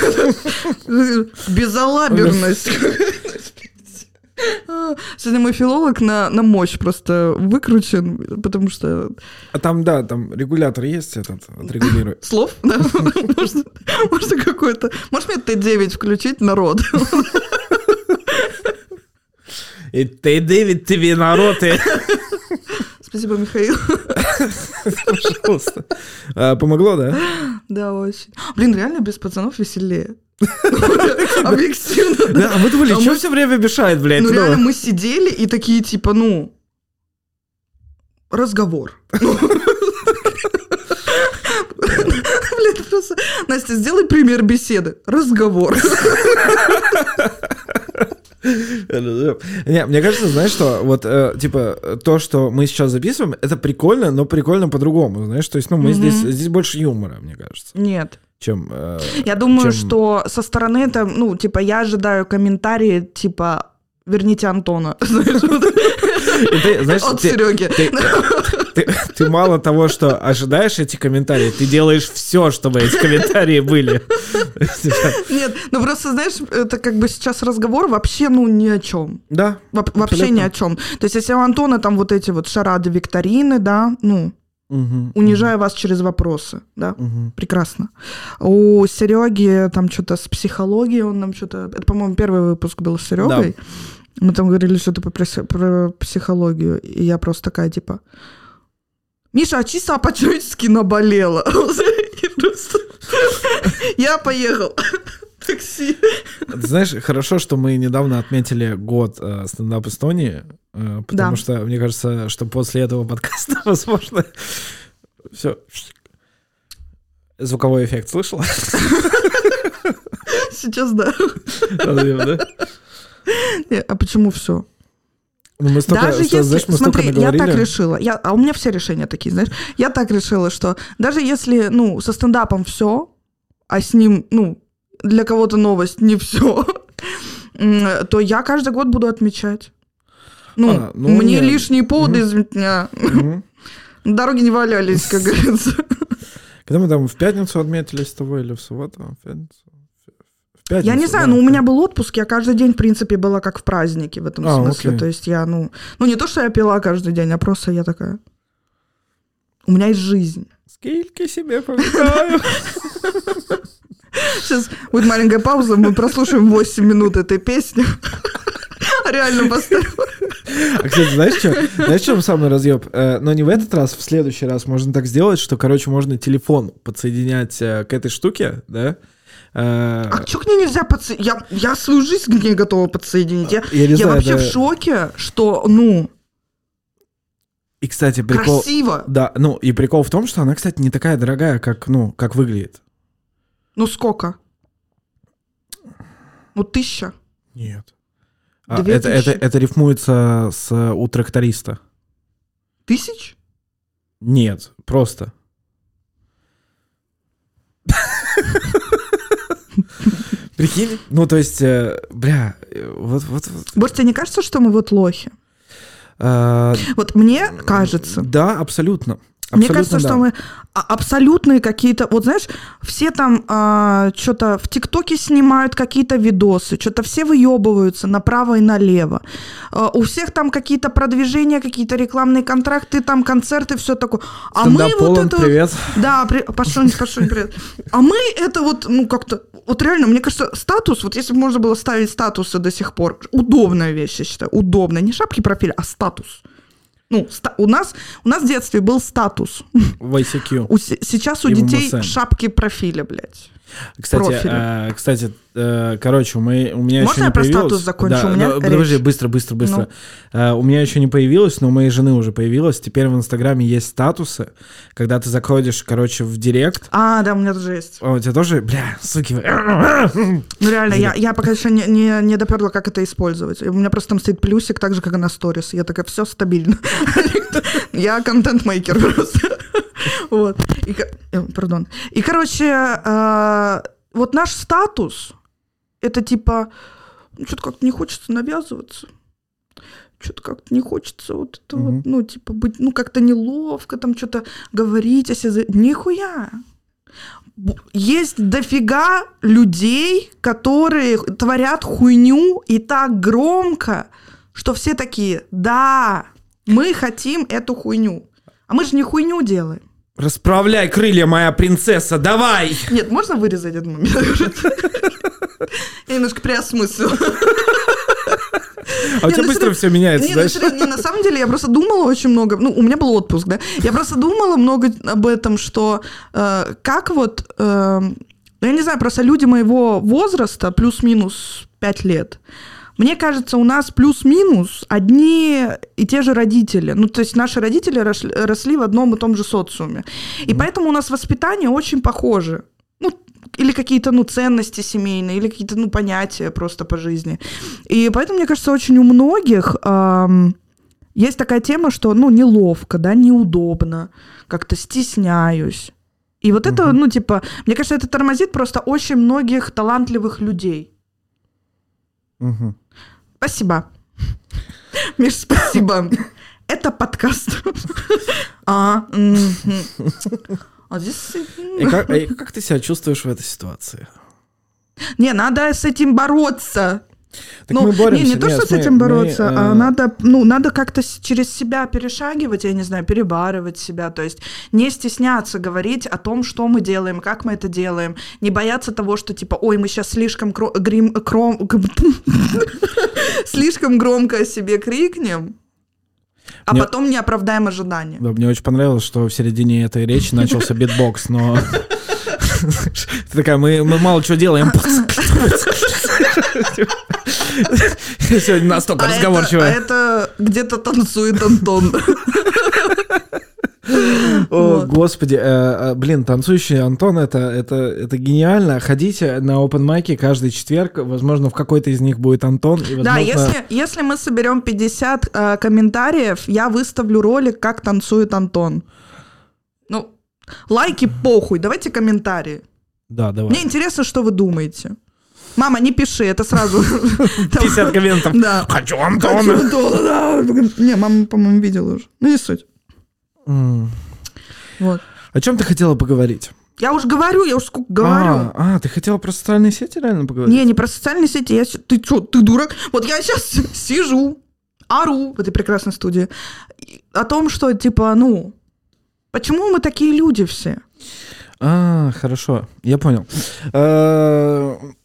Безалаберность. Сегодня мой филолог на, на мощь просто выкручен, потому что А там, да, там регулятор есть этот, отрегулирует. слов, да, можно, какой-то... Может мне Т9 включить народ? И ты, Дэвид, тебе народ, и... Спасибо, Михаил. Пожалуйста. А, Помогло, да? Да, очень. Блин, реально без пацанов веселее. Объективно. Да, а мы думали, А что все время мешает, блядь? Ну, ну? реально, мы сидели и такие, типа, ну, разговор. Ну. Блин, просто... Настя, сделай пример беседы. Разговор. Не, мне кажется, знаешь что, вот, э, типа, то, что мы сейчас записываем, это прикольно, но прикольно по-другому, знаешь, то есть, ну, мы Мгм. здесь, здесь больше юмора, мне кажется, Нет. чем... э, Я думаю, чем- что со стороны это, ну, типа, я ожидаю комментарии, типа, верните Антона. Знаешь, вот. И ты, знаешь, От ты- Сереги. ты, ты- ты мало того, что ожидаешь эти комментарии, ты делаешь все, чтобы эти комментарии были. Нет, ну просто, знаешь, это как бы сейчас разговор вообще, ну, ни о чем. Да. Воп- Вообще ни о чем. То есть, если у Антона там вот эти вот шарады викторины, да, ну, Мгм. унижая вас через вопросы, да, Мгм. прекрасно. У Сереги там что-то с психологией, он нам что-то... Это, по-моему, первый выпуск был с Серегой. Мы там говорили что-то про психологию, и я просто такая, типа... Миша, а чисто по-человечески наболела. Я поехал. Такси. Знаешь, хорошо, что мы недавно отметили год э, стендап Эстонии, э, потому Да. что мне кажется, что после этого подкаста, возможно, все. Звуковой эффект слышала? Сейчас да. Разъем, да? Не, А почему все? Ну, мы столько, даже что, если, знаешь, мы смотри, я так решила, я, а у меня все решения такие, знаешь, я так решила, что даже если, ну, со стендапом все, а с ним, ну, для кого-то новость не все, то я каждый год буду отмечать. Ну, А, ну, мне не- лишние поводы из меня. Мгм. Дороги не валялись, как говорится. Когда мы там в пятницу отметили с тобой или в субботу? В пятницу? В пятницу, Я не знаю, да, но у меня был отпуск, я каждый день, в принципе, была как в празднике в этом А, смысле. окей. То есть я, ну, ну не то, что я пила каждый день, а просто я такая... У меня есть жизнь. Сколько себе памятаю. Сейчас будет маленькая пауза, мы прослушаем 8 минут этой песни. Реально поставим. А, кстати, знаешь что? Знаешь, в чем самый разъеб? Э, Но не в этот раз, в следующий раз можно так сделать, что, короче, можно телефон подсоединять э, к этой штуке, да? Э, А чё к ней нельзя подсоединить? Я, я свою жизнь к ней готова подсоединить. Я, Я я знаю, вообще да. в шоке, что, ну, И, кстати, прикол... красиво. Да, ну и прикол в том, что она, кстати, не такая дорогая, как, ну, как выглядит. Ну, сколько? Ну, тысяча. Нет. А, это, это, это рифмуется с э, у тракториста. Тысяч? Нет, просто. Прикинь? Ну, то есть, э, бля, э, вот, вот, вот. Тебе не кажется, что мы вот лохи? э, Вот мне кажется. Да, абсолютно. Мне кажется, да. что мы а- абсолютные какие-то, вот знаешь, все там что-то в ТикТоке снимают какие-то видосы, что-то все выебываются направо и налево. А, у всех там какие-то продвижения, какие-то рекламные контракты, там концерты, все такое. А мы Стендап вот Полон, это... вот- привет. Да, при... пошел, пошел, привет. А мы это вот, ну как-то, вот реально, мне кажется, статус, вот если бы можно было ставить статусы до сих пор, удобная вещь, я считаю, удобная, не шапки профиля, а статус. Ну, у нас, у нас в детстве был статус. В ICQ. У се- сейчас у детей шапки профиля, блядь. Кстати, э, кстати, э, короче, мы, у меня Можно еще не я про появилось... статус закончу? Да, У меня ну, подожди, быстро, быстро, быстро. Ну. Э, у меня еще не появилось, но у моей жены уже появилось. Теперь в Инстаграме есть статусы, когда ты заходишь, короче, в Директ. А, да, у меня тоже есть. А у тебя тоже, бля, суки. Ну, реально, я, я пока еще не, не, не доперла, как это использовать. У меня просто там стоит плюсик, так же, как и на сторис. Я такая, все стабильно. Я контент-мейкер просто. Вот. И э, Пардон. И, короче, э, вот наш статус, это типа, ну, что-то как-то не хочется навязываться. Что-то как-то не хочется вот это Мгм. вот, ну, типа, быть, ну, как-то неловко, там, что-то говорить о себе. Нихуя. Есть дофига людей, которые творят хуйню и так громко, что все такие, да, мы хотим эту хуйню. А мы же не хуйню делаем. Расправляй крылья, моя принцесса, давай! Нет, можно вырезать этот момент? Я немножко приосмыслила. А у тебя ну, быстро все меняется, Не, ну, знаешь? серьезно, не, на самом деле я просто думала очень много, ну, у меня был отпуск, да, я просто думала много об этом, что э, как вот, э, ну, я не знаю, просто люди моего возраста, плюс-минус 5 лет, мне кажется, у нас плюс-минус одни и те же родители. Ну, то есть наши родители росли, росли в одном и том же социуме. И поэтому у нас воспитание очень похоже. Ну, или какие-то, ну, ценности семейные, или какие-то, ну, понятия просто по жизни. И поэтому, мне кажется, очень у многих ам, есть такая тема, что, ну, неловко, да, неудобно, как-то стесняюсь. И вот это, ну, типа, мне кажется, это тормозит просто очень многих талантливых людей. Мгм. Спасибо. Миш, спасибо. Это подкаст. А. А здесь... И как, и как ты себя чувствуешь в этой ситуации? Не, надо с этим бороться. Так ну, мы боремся. не, не то, Нет, что с мы- этим мы, бороться, а э, надо, ну, надо как-то с- через себя перешагивать, я не знаю, перебарывать себя, то есть не стесняться говорить о том, что мы делаем, как мы это делаем, не бояться того, что типа, ой, мы сейчас слишком кро- грим, кром- слишком громко о себе крикнем, а Мне- потом не оправдаем ожидания. Да, мне очень понравилось, что в середине этой речи начался битбокс, но... Ты такая, мы, мы мало чего делаем. Сегодня настолько А это, а разговорчивая. это где-то танцует Антон. О, Вот. господи, э, э, блин, танцующий Антон, это, это, это гениально. Ходите на open mic и каждый четверг, возможно, в какой-то из них будет Антон. И, Да, если, если мы соберем 50 э, комментариев, я выставлю ролик, как танцует Антон. Ну, лайки похуй, давайте комментарии. Да, давай. Мне интересно, что вы думаете. Мама, не пиши, это сразу... 50 комментов. Да. Хочу Хочу Антона. Антона, да. Не, мама, по-моему, видела уже. Ну, не суть. Вот. О чем ты хотела поговорить? Я уж говорю, я уж сколько говорю. А, а, ты хотела про социальные сети реально поговорить? Не, не про социальные сети. Я... Ты что, ты дурак? Вот я сейчас сижу, ору в этой прекрасной студии о том, что, типа, ну, почему мы такие люди все? А, хорошо, я понял.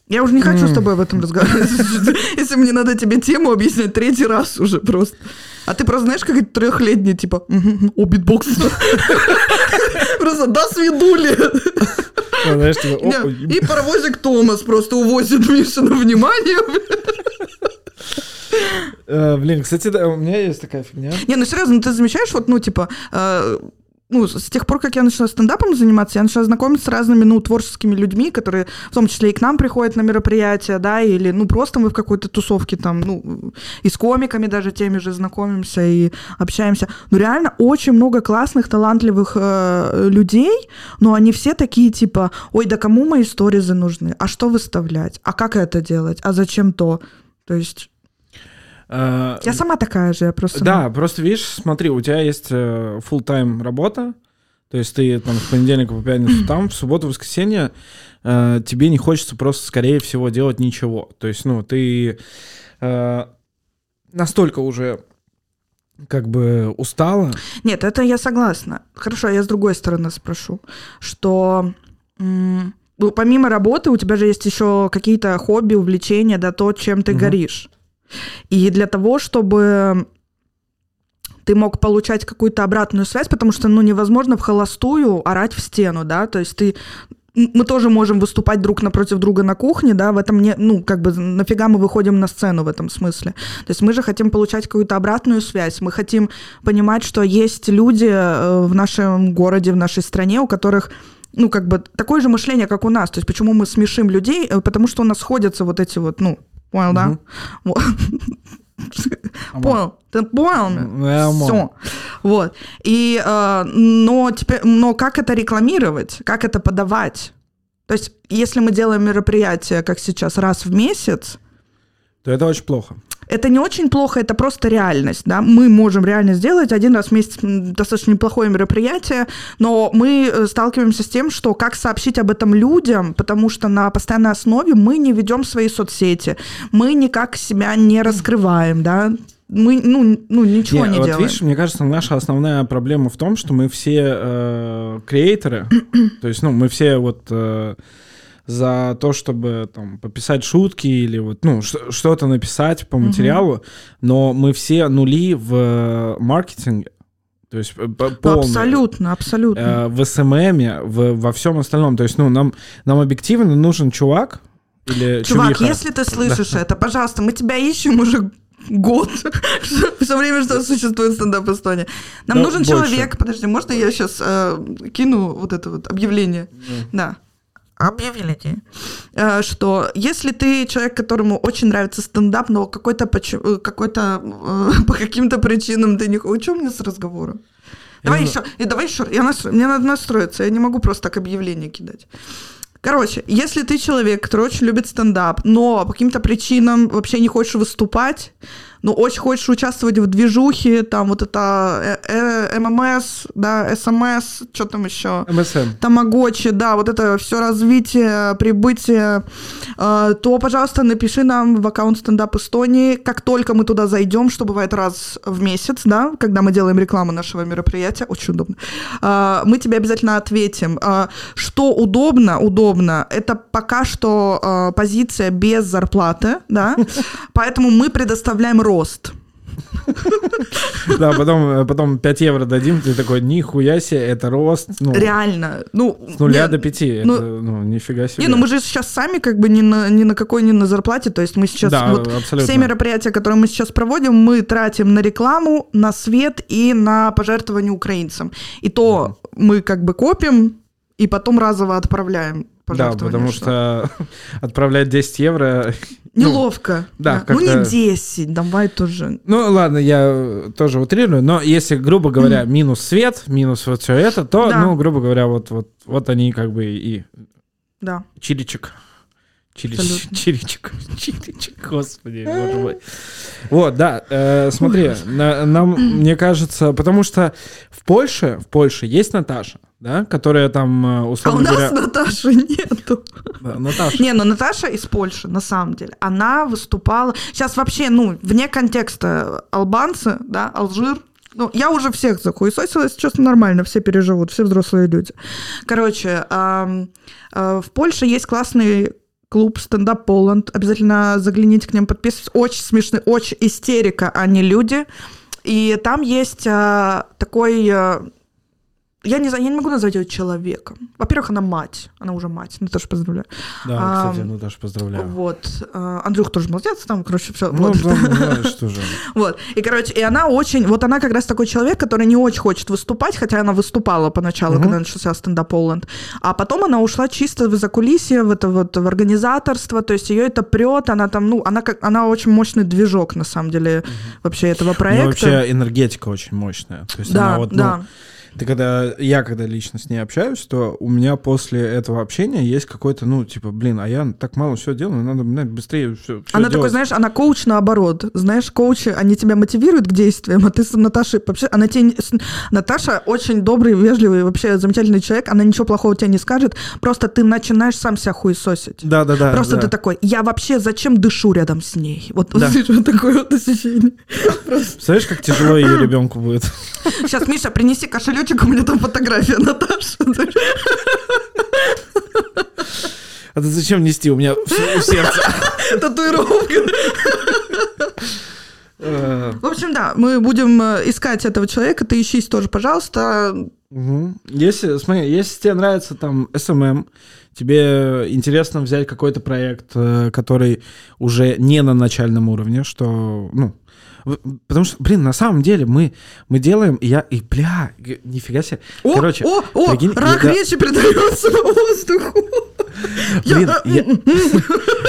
Я уже не хочу с тобой об этом разговаривать. Если мне надо тебе тему объяснять третий раз уже просто. А ты просто знаешь, как это трехлетний, типа, «Мгм, о, битбокс. Просто до свидули. типа, И паровозик Томас просто увозит Мишину внимание. э, Блин, кстати, да, у меня есть такая фигня. Не, ну серьезно, ты замечаешь, вот, ну, типа, э, ну, с тех пор, как я начала стендапом заниматься, я начала знакомиться с разными, ну, творческими людьми, которые в том числе и к нам приходят на мероприятия, да, или, ну, просто мы в какой-то тусовке там, ну, и с комиками даже теми же знакомимся и общаемся. Ну, реально очень много классных, талантливых э, людей, но они все такие, типа, ой, да кому мои сторизы нужны? А что выставлять? А как это делать? А зачем то? То есть Э, я сама такая же, я просто... Да, просто видишь, смотри, у тебя есть э, full-time работа, то есть ты там с понедельника по пятницу там, в субботу, воскресенье э, тебе не хочется просто, скорее всего, делать ничего. То есть, ну, ты э, настолько уже как бы устала. Нет, это я согласна. Хорошо, я с другой стороны спрошу, что ну, помимо работы у тебя же есть еще какие-то хобби, увлечения, да, то, чем ты Мгм. горишь. И для того, чтобы ты мог получать какую-то обратную связь, потому что, ну, невозможно в холостую орать в стену, да, то есть ты мы тоже можем выступать друг напротив друга на кухне, да, в этом не, ну, как бы нафига мы выходим на сцену в этом смысле. То есть мы же хотим получать какую-то обратную связь, мы хотим понимать, что есть люди э, в нашем городе, в нашей стране, у которых ну, как бы такое же мышление, как у нас. То есть почему мы смешим людей? Э, Потому что у нас сходятся вот эти вот, ну, понял, да? Вот. Понял? Ты понял меня? Понял. Все. Вот. И, э, но, теперь, но как это рекламировать? Как это подавать? То есть, если мы делаем мероприятие, как сейчас, раз в месяц, То это очень плохо. Это не очень плохо, это просто реальность. Да? Мы можем реально сделать один раз в месяц достаточно неплохое мероприятие, но мы э, сталкиваемся с тем, что как сообщить об этом людям, потому что на постоянной основе мы не ведем свои соцсети, мы никак себя не раскрываем, да, мы ну, ну ничего Не, не, вот делаем. видишь, мне кажется, наша основная проблема в том, что мы все э, креаторы, то есть, ну, мы все вот э, за то, чтобы там пописать шутки или вот, ну, что-то написать по материалу, но мы все нули в маркетинге. То есть п- п- Ну, полные. абсолютно, абсолютно. Э, в СММе, в, во всем остальном. То есть, ну, нам, нам объективно нужен чувак или Чувак, чувиха. если ты слышишь это, пожалуйста, мы тебя ищем уже год. Все время, что существует стендап Эстония. Нам Да, нужен больше. человек. Подожди, можно я сейчас кину вот это вот объявление? Да. Объявление. Э, Что если ты человек, которому очень нравится стендап, но какой-то э, какой-то э, по каким-то причинам ты не хочешь. Что мне с разговора? Давай еще, и давай еще. Я настро- Мне надо настроиться. Я не могу просто так объявление кидать. Короче, если ты человек, который очень любит стендап, но по каким-то причинам вообще не хочешь выступать, но очень хочешь участвовать в движухе, там вот это э, э, ММС, да, СМС, что там еще? МСМ. Тамагочи, да, вот это все развитие, прибытие, э, то, пожалуйста, напиши нам в аккаунт стендап Эстонии, как только мы туда зайдем, что бывает раз в месяц, да, когда мы делаем рекламу нашего мероприятия, очень удобно, мы тебе обязательно ответим. Что удобно, удобно, это пока что позиция без зарплаты, да, поэтому мы предоставляем рост. Да, потом, э, потом 5 евро дадим, ты такой, нихуя себе, это рост. Ну, Реально. Ну, с нуля не- до пяти. ну, это, ну, нифига себе. Не, ну мы же сейчас сами как бы ни на, ни на какой, ни на зарплате, то есть мы сейчас Да, вот абсолютно. все мероприятия, которые мы сейчас проводим, мы тратим на рекламу, на свет и на пожертвования украинцам. И то мы как бы копим и потом разово отправляем Да, потому что отправлять 10 евро... ну, Неловко. да, Ну не как-то- 10, давай тоже. Ну, ладно, я тоже утрирую, но если, грубо говоря, минус свет, минус вот все это, то, Да. ну, грубо говоря, вот, вот, вот они как бы и Да. чиличек. Чилич, чиличек, господи, боже мой. Вот, да, э, смотри, на- нам, мне кажется, потому что в Польше, в Польше есть Наташа, да, которая там, э, А у условно нас говоря... Наташи нету. Да, Наташа. Не, ну Наташа из Польши, на самом деле. Она выступала... Сейчас вообще, ну, вне контекста албанцы, да, Алжир, ну, я уже всех захуесосила, если честно, нормально, все переживут, все взрослые люди. Короче, э, в Польше есть классный клуб стендап Поланд. Обязательно загляните к ним, подписывайтесь. Очень смешный, очень истерика, они люди. И там есть а, такой... а, я не знаю, я не могу назвать ее человеком. Во-первых, она мать. Она уже мать. Наташа, поздравляю. Да, кстати, Ам, Наташа, поздравляю. Вот. А, Андрюх тоже молодец, там, короче, все. Ну, вот. да, ну, знаешь, что же. Вот. И, короче, и она очень... Вот она как раз такой человек, который не очень хочет выступать, хотя она выступала поначалу, Мгм. когда начался стендап Поланд. А потом она ушла чисто в закулисье, в это вот, в организаторство, то есть ее это прет, она там, ну, она, как, она очень мощный движок, на самом деле, вообще этого Ну, проекта. вообще энергетика очень мощная. То есть да, она вот, ну, да. Ты когда, я когда лично с ней общаюсь, то у меня после этого общения есть какой-то, ну, типа, блин, а я так мало все делаю, надо блин, быстрее все, Она такой, знаешь, она коуч наоборот. Знаешь, коучи, они тебя мотивируют к действиям, а ты с Наташей вообще... Она тебе... Наташа очень добрый, вежливый, вообще замечательный человек, она ничего плохого тебе не скажет, просто ты начинаешь сам себя хуесосить. Да, да, да. Просто да. ты такой, я вообще зачем дышу рядом с ней? Вот, Да. вот, такое вот ощущение. Представляешь, как тяжело ее ребенку будет? Сейчас, Миша, принеси кошелечек, у меня там фотография Наташи. А ты зачем нести? У меня в сердце. Татуировка. Э, В общем, да, мы будем э, искать этого человека, ты ищись тоже, пожалуйста. мгм. Если, смотри, если тебе нравится там SMM, тебе интересно взять какой-то проект, э, который уже не на начальном уровне, что, ну, потому что, блин, на самом деле мы, мы делаем, и я, и, бля, нифига себе. О, Короче, о, о, прикинь, рак я- речи передается по воздуху. Блин, Я- я,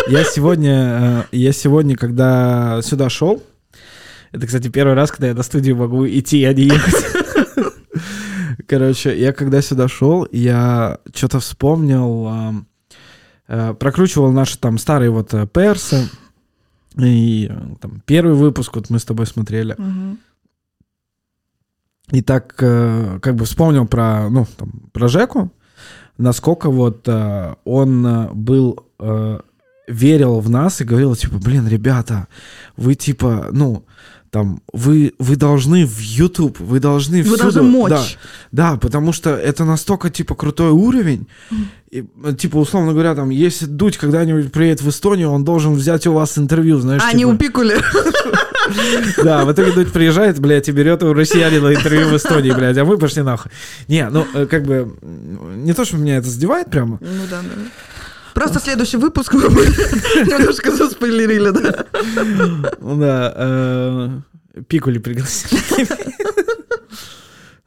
я сегодня, э, я сегодня, когда сюда шел, это, кстати, первый раз, когда я до студии могу идти, а не ехать. Короче, я когда сюда шел, я что-то вспомнил, э, прокручивал наши там старые вот э, персы, и э, там первый выпуск вот мы с тобой смотрели. Мгм. И так э, как бы вспомнил про, ну, там, про Жеку, насколько вот э, он был, верил в нас и говорил, типа, блин, ребята, вы типа, ну, там, вы, вы должны в YouTube, вы должны Вы всюду. должны мочь. Да, да, потому что это настолько, типа, крутой уровень. И, типа, условно говоря, там, если Дудь когда-нибудь приедет в Эстонию, он должен взять у вас интервью, знаешь, А типа, не у Пикули. Да, в итоге Дудь приезжает, блядь, и берет у россиянина интервью в Эстонии, блядь, а мы пошли нахуй. Не, ну, э, как бы, не то, что меня это задевает прямо, Ну да, да. Просто следующий выпуск мы немножко заспойлерили, да. Ну Да, э, Пикули пригласили.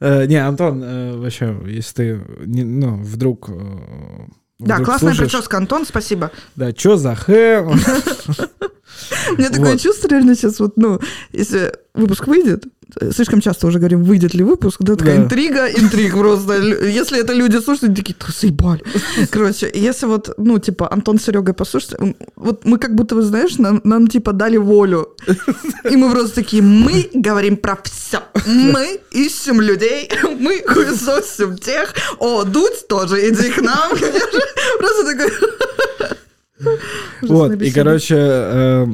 Э, Не, Антон, э, вообще, если ты, ну, вдруг... Да, классная слушаешь, прическа, Антон, спасибо. Да, чё за хэ? У меня такое чувство реально сейчас вот, ну, если выпуск выйдет, слишком часто уже говорим, выйдет ли выпуск, да, такая Да. интрига, интриг просто. Если это люди слушают, такие, «Да заебали. Короче, если вот, ну, типа, Антон с Серегой вот мы как будто, вы знаешь, нам, нам, типа, дали волю. И мы просто такие, мы говорим про все. Мы ищем людей, мы хуесосим тех. О, Дудь тоже, иди к нам. Просто такой... Вот, и, короче, э,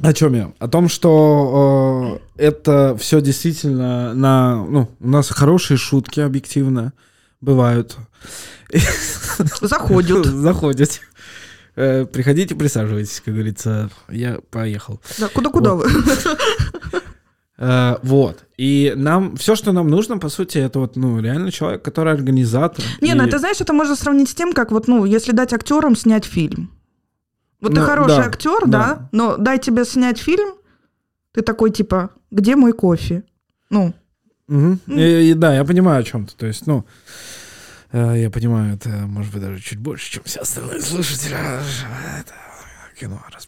о чем я? О том, что э, это все действительно на... Ну, у нас хорошие шутки объективно бывают. Заходят. Заходят. Э, Приходите, присаживайтесь, как говорится. Я поехал. Да, куда-куда вы? Э, Вот. И нам все, что нам нужно, по сути, это вот, ну, реально человек, который организатор. Не, И- ну это знаешь, это можно сравнить с тем, как вот, ну, если дать актерам снять фильм. Вот ты Ну, хороший да, актер, да. да, но дай тебе снять фильм, ты такой типа, где мой кофе? Ну, Мгм. И- и да, я понимаю о чем-то. То есть, ну, э, я понимаю, это может быть даже чуть больше, чем все остальные слушатели. Это кино, да.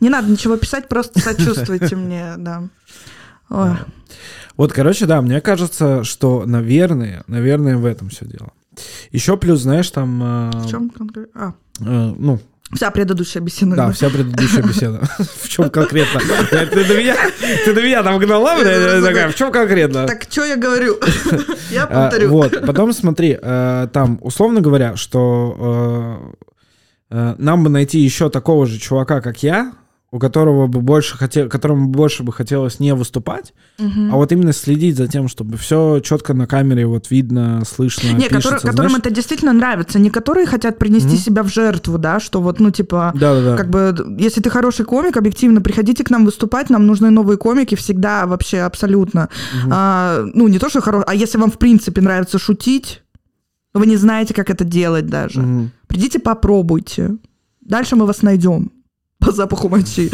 не надо ничего писать, просто сочувствуйте мне, да. Ой. Вот, короче, да, мне кажется, что, наверное, наверное, в этом все дело. Еще плюс, знаешь, там, э, В чем конкретно? А, э, ну, вся предыдущая беседа. да, вся предыдущая беседа. В чем конкретно? Блядь, Ты до меня, ты до меня там гнала, такая, в чем конкретно? Так что я говорю? Я А, повторю. Вот, потом смотри, э, там, условно говоря, что э, э, нам бы найти еще такого же чувака, как я, у которого бы больше хотел, которому больше бы хотелось не выступать, Мгм. а вот именно следить за тем, чтобы все четко на камере вот видно, слышно, Не, пишется, которые- которым это действительно нравится, не которые хотят принести Мгм. себя в жертву, да, что вот, ну, типа, Да-да-да. Как бы, если ты хороший комик, объективно, приходите к нам выступать, нам нужны новые комики всегда, вообще, абсолютно. А, ну, не то, что хороший, а если вам, в принципе, нравится шутить, вы не знаете, как это делать даже, Мгм. придите, попробуйте. Дальше мы вас найдем по запаху мочи.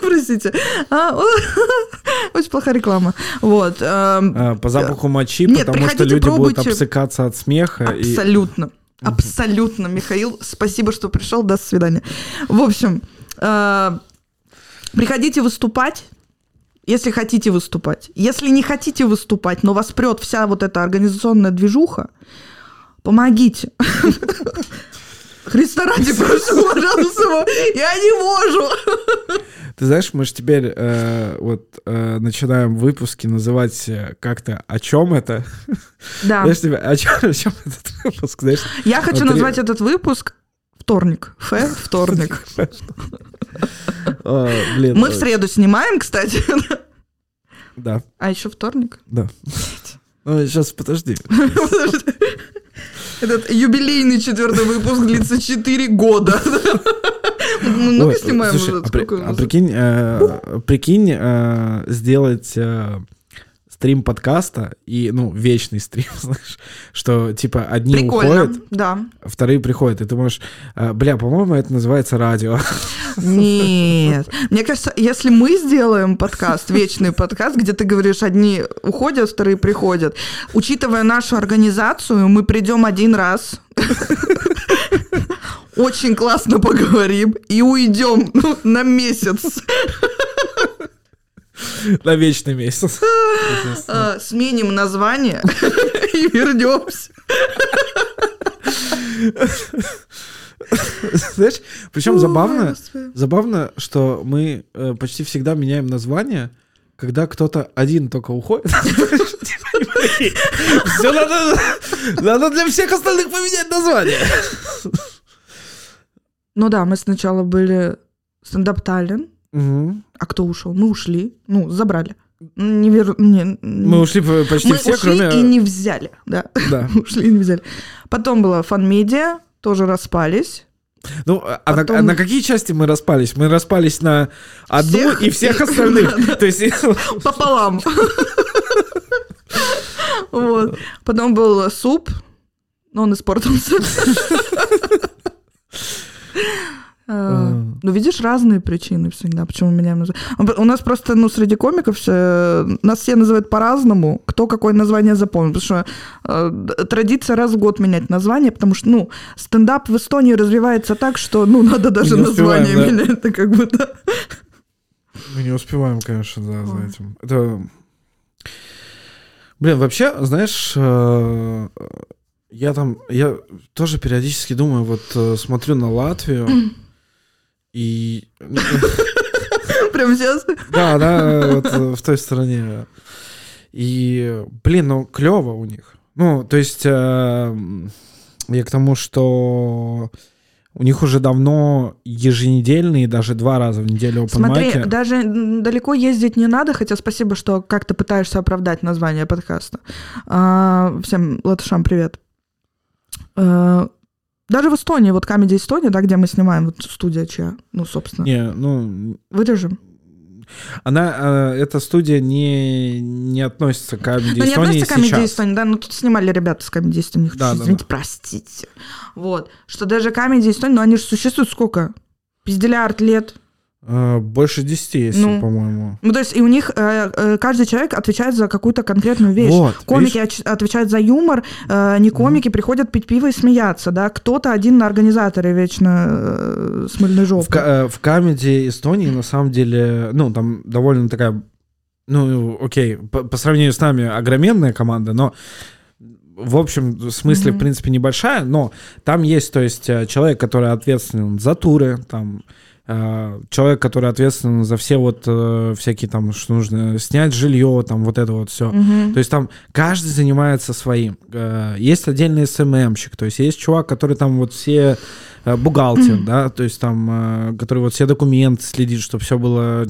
Простите. А, Очень плохая реклама. Вот. эм, А, По запаху мочи, потому что люди будут обсыкаться от смеха. Абсолютно. Абсолютно, Михаил. Спасибо, что пришел. До свидания. В общем, э, приходите выступать. Если хотите выступать. Если не хотите выступать, но вас прет вся вот эта организационная движуха, помогите. Христа ради, прошу, пожалуйста, я не могу. Ты знаешь, мы же теперь э, вот э, начинаем выпуски называть э, как-то «О чем это?» Да, Знаешь, тебе, о чем, о чем этот выпуск, знаешь? я хочу Вот назвать этот выпуск вторник. Ф, вторник. Мы в среду снимаем, кстати. Да, А еще вторник. да. Ну, сейчас, подожди. Этот юбилейный четвертый выпуск длится 4 года. Мы много Ой, снимаем уже. а, а прикинь, э, прикинь, э, сделать э, стрим подкаста и, ну, вечный стрим, знаешь, что, типа, одни Прикольно, уходят, да. вторые приходят, и ты можешь... бля, по-моему, это называется радио. Нет. Мне кажется, если мы сделаем подкаст, вечный подкаст, где ты говоришь, одни уходят, вторые приходят, учитывая нашу организацию, мы придем один раз, очень классно поговорим и уйдем ну, на месяц. На вечный месяц. А, Сменим название и вернемся. Знаешь, причем забавно, забавно, что мы э, почти всегда меняем название, когда кто-то один только уходит. Все надо, надо для всех остальных поменять название. Ну да, мы сначала были стендап Таллин. Мгм. А кто ушел? Мы ушли. Ну, забрали. Не веру... не, Мы ушли по- почти мы все, ушли кроме... и не взяли. Да. Да. ушли и не взяли. Потом было фан-медиа, тоже распались. Ну, а на, Потом- а на какие части мы распались? Мы распались на одну Всех и всех остальных. То есть, Пополам. Вот. Потом был суп, но он испортился. А, Ну, видишь, разные причины всегда, почему меня называют. У нас просто, ну, среди комиков все, нас все называют по-разному, кто какое название запомнил, потому что э, традиция раз в год менять название, потому что, ну, стендап в Эстонии развивается так, что, ну, надо даже Не успеваем, название да. менять, это как бы, да. мы не успеваем, конечно, да, за этим. Это... Блин, вообще, знаешь, э, я там, я тоже периодически думаю, вот э, смотрю на Латвию, и... Прям сейчас. Да, да, вот э, в той стороне. И, блин, ну, клево у них. Ну, то есть, э, я к тому, что у них уже давно еженедельные, даже два раза в неделю Смотри, open даже далеко ездить не надо, хотя спасибо, что как ты пытаешься оправдать название подкаста. А, всем латышам привет. Даже в Эстонии, вот Comedy Эстония, да, где мы снимаем, вот студия чья, ну, собственно, Не, ну, вырежем. она, э, эта студия не, не относится к Comedy Ну, не Эстонии относится к Comedy. Эстония, да, но тут снимали ребята с Comedy Эстония, Да, да, извините, простите. Вот, что даже Comedy Эстония, ну, они же существуют сколько? Пиздиллиард лет. Э, Больше 10 есть, Ну. по-моему. Ну, то есть и у них э, э, каждый человек отвечает за какую-то конкретную вещь. Вот, Комики видишь? отвечают за юмор, э, не комики приходят пить пиво и смеяться, да. Кто-то один на организаторе вечно э, с мыльной В, жопой. ка- э, в Камеди Эстонии, на самом деле, ну, там довольно такая, ну, окей, по, по сравнению с нами огроменная команда, но в общем смысле, в Мгм. принципе, небольшая, но там есть, то есть, э, человек, который ответственен за туры, там, человек, который ответственен за все вот э, всякие там, что нужно снять жилье, там, вот это вот все. Мгм. То есть там каждый занимается своим. Э, Есть отдельный СММщик, то есть есть чувак, который там вот все э, бухгалтер, да, то есть там, э, который вот все документы следит, чтобы все было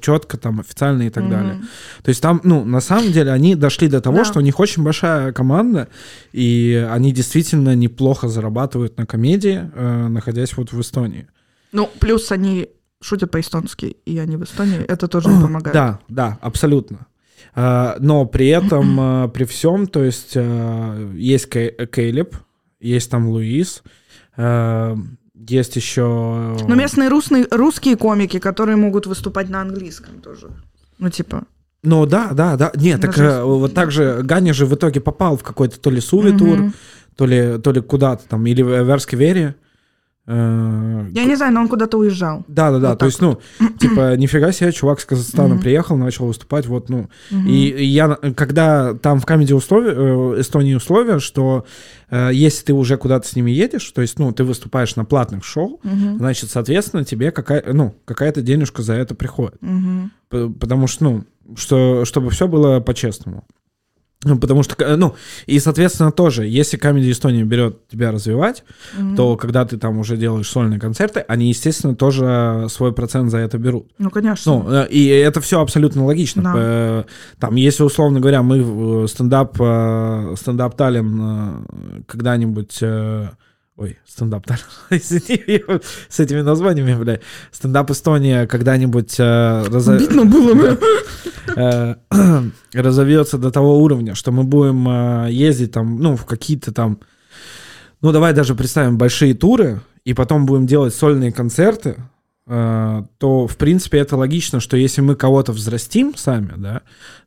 четко, там, официально и так Мгм. далее. То есть там, ну, на самом деле они дошли до того, Да. что у них очень большая команда, и они действительно неплохо зарабатывают на комедии, э, находясь вот в Эстонии. Ну, плюс они шутят по-эстонски, и они в Эстонии, это тоже не помогает. Да, да, абсолютно. А, Но при этом, а, при всем, то есть а, есть Кей- Кейлеб, есть там Луис, есть еще... Но местные русные, русские комики, которые могут выступать на английском тоже. Ну, типа. Ну да, да, да. Нет, так Даже э, вот так же Ганя же в итоге попал в какой-то то ли Суви-тур, мгм. то ли, то ли куда-то там, или в Верске Вере. Э, Я не знаю, но он куда-то уезжал. Да, да, да. Вот то так есть, ну, типа, нифига себе, чувак с Казахстана приехал, начал выступать, вот, ну. И и я, когда там в комедии условия, э, Эстонии условия, что э, если ты уже куда-то с ними едешь, то есть, ну, ты выступаешь на платных шоу, значит, соответственно, тебе какая, ну, какая-то денежка за это приходит. Потому что, ну, что, чтобы все было по-честному. Ну, потому что, э, ну, и, соответственно, тоже, если Comedy Эстония берет тебя развивать, Мгм. то когда ты там уже делаешь сольные концерты, они, естественно, тоже свой процент за это берут. Ну, конечно. Ну, э, и это все абсолютно логично. Да. Э, Там, если, условно говоря, мы стендап, стендап Таллин когда-нибудь... Ой, стендап я с этими названиями, бля. Стендап Эстония когда-нибудь э, разо- Обидно было бы. э, разовьется до того уровня, что мы будем э, ездить там, ну, в какие-то там, ну, давай даже представим большие туры, и потом будем делать сольные концерты, то, в принципе, это логично, что если мы кого-то взрастим сами, да,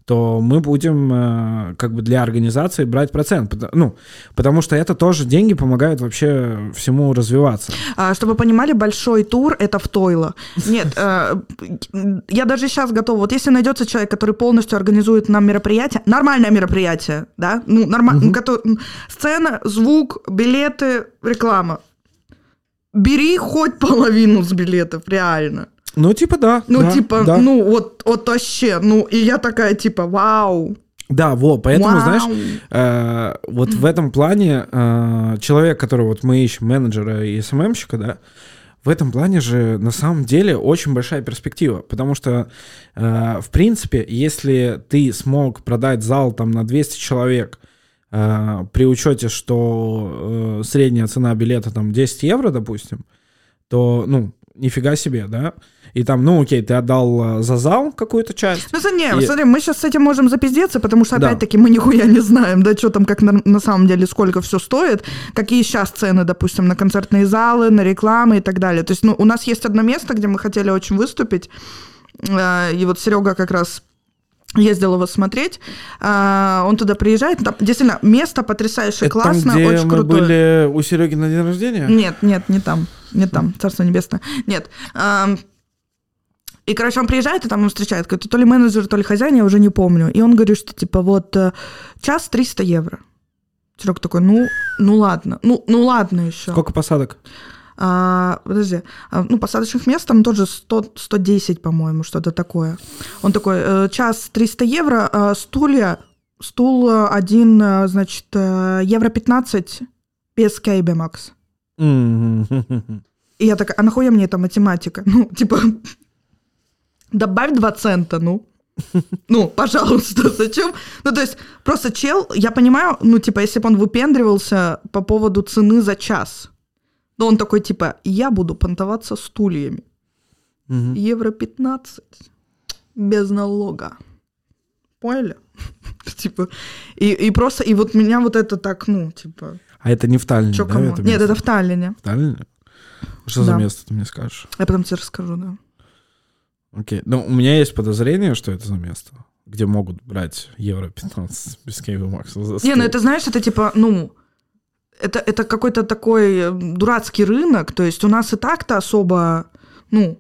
то мы будем э, как бы для организации брать процент. Ну, потому что это тоже деньги помогают вообще всему развиваться. А, Чтобы понимали, большой тур — это в Тойло. Нет, э, я даже сейчас готова. Вот если найдется человек, который полностью организует нам мероприятие, нормальное мероприятие, да, ну, нормально, сцена, звук, билеты, реклама. Бери хоть половину с билетов, реально. Ну, типа, да. Ну, да, типа, да. ну, вот, вот вообще, ну, и я такая, типа, вау. Да, во, поэтому, вау. знаешь, Э, вот в этом плане э, человек, который вот мы ищем, менеджера и СММщика, да, в этом плане же на самом деле очень большая перспектива, потому что, э, в принципе, если ты смог продать зал там на 200 человек, при учете, что э, средняя цена билета там 10 евро, допустим, то, ну, нифига себе, да? И там, ну, окей, ты отдал э, за зал какую-то часть. Ну, смотри, И- смотри, мы сейчас с этим можем запиздеться, потому что, Да. опять-таки, мы нихуя не знаем, да, что там, как на, на самом деле, сколько все стоит, какие сейчас цены, допустим, на концертные залы, на рекламы и так далее. То есть, ну, у нас есть одно место, где мы хотели очень выступить, э, и вот Серега как раз ездил его смотреть, а, он туда приезжает, там действительно место потрясающее, Это классно, там, где очень мы крутое. были у Сереги на день рождения? Нет, нет, не там. Не там, царство небесное. Нет. Ам, И, короче, он приезжает, и там он встречает какой-то то ли менеджер, то ли хозяин, я уже не помню. И он говорит, что типа вот э, час 300 евро. Серег такой, ну, ну ладно, ну, ну ладно еще. Сколько посадок? А, подожди, а, ну, посадочных мест там тоже 100, 110, по-моему, что-то такое. Он такой, э, час 300 евро, а стулья, стул э, один, э, значит, евро 15 без кейбе, Макс. Мгм. И я такая, а нахуя мне эта математика? Ну, типа, добавь 2 цента, ну. Ну, пожалуйста, зачем? Ну, то есть, просто чел, я понимаю, ну, типа, если бы он выпендривался по поводу цены за час, но он такой, типа, я буду понтоваться стульями. Мгм. Евро 15 без налога. Поняли? Типа, и, и просто, и вот меня вот это так, ну, типа, А это не в Таллине, чё да, это Нет, это в Таллине. В Таллине? Что за Да. место, ты мне скажешь? Я потом тебе расскажу, да. Окей. Ну, у меня есть подозрение, что это за место, где могут брать евро 15 без кейва Макса. за Не, ну это знаешь, это типа, ну, это, это какой-то такой э, дурацкий рынок, то есть у нас и так-то особо, ну,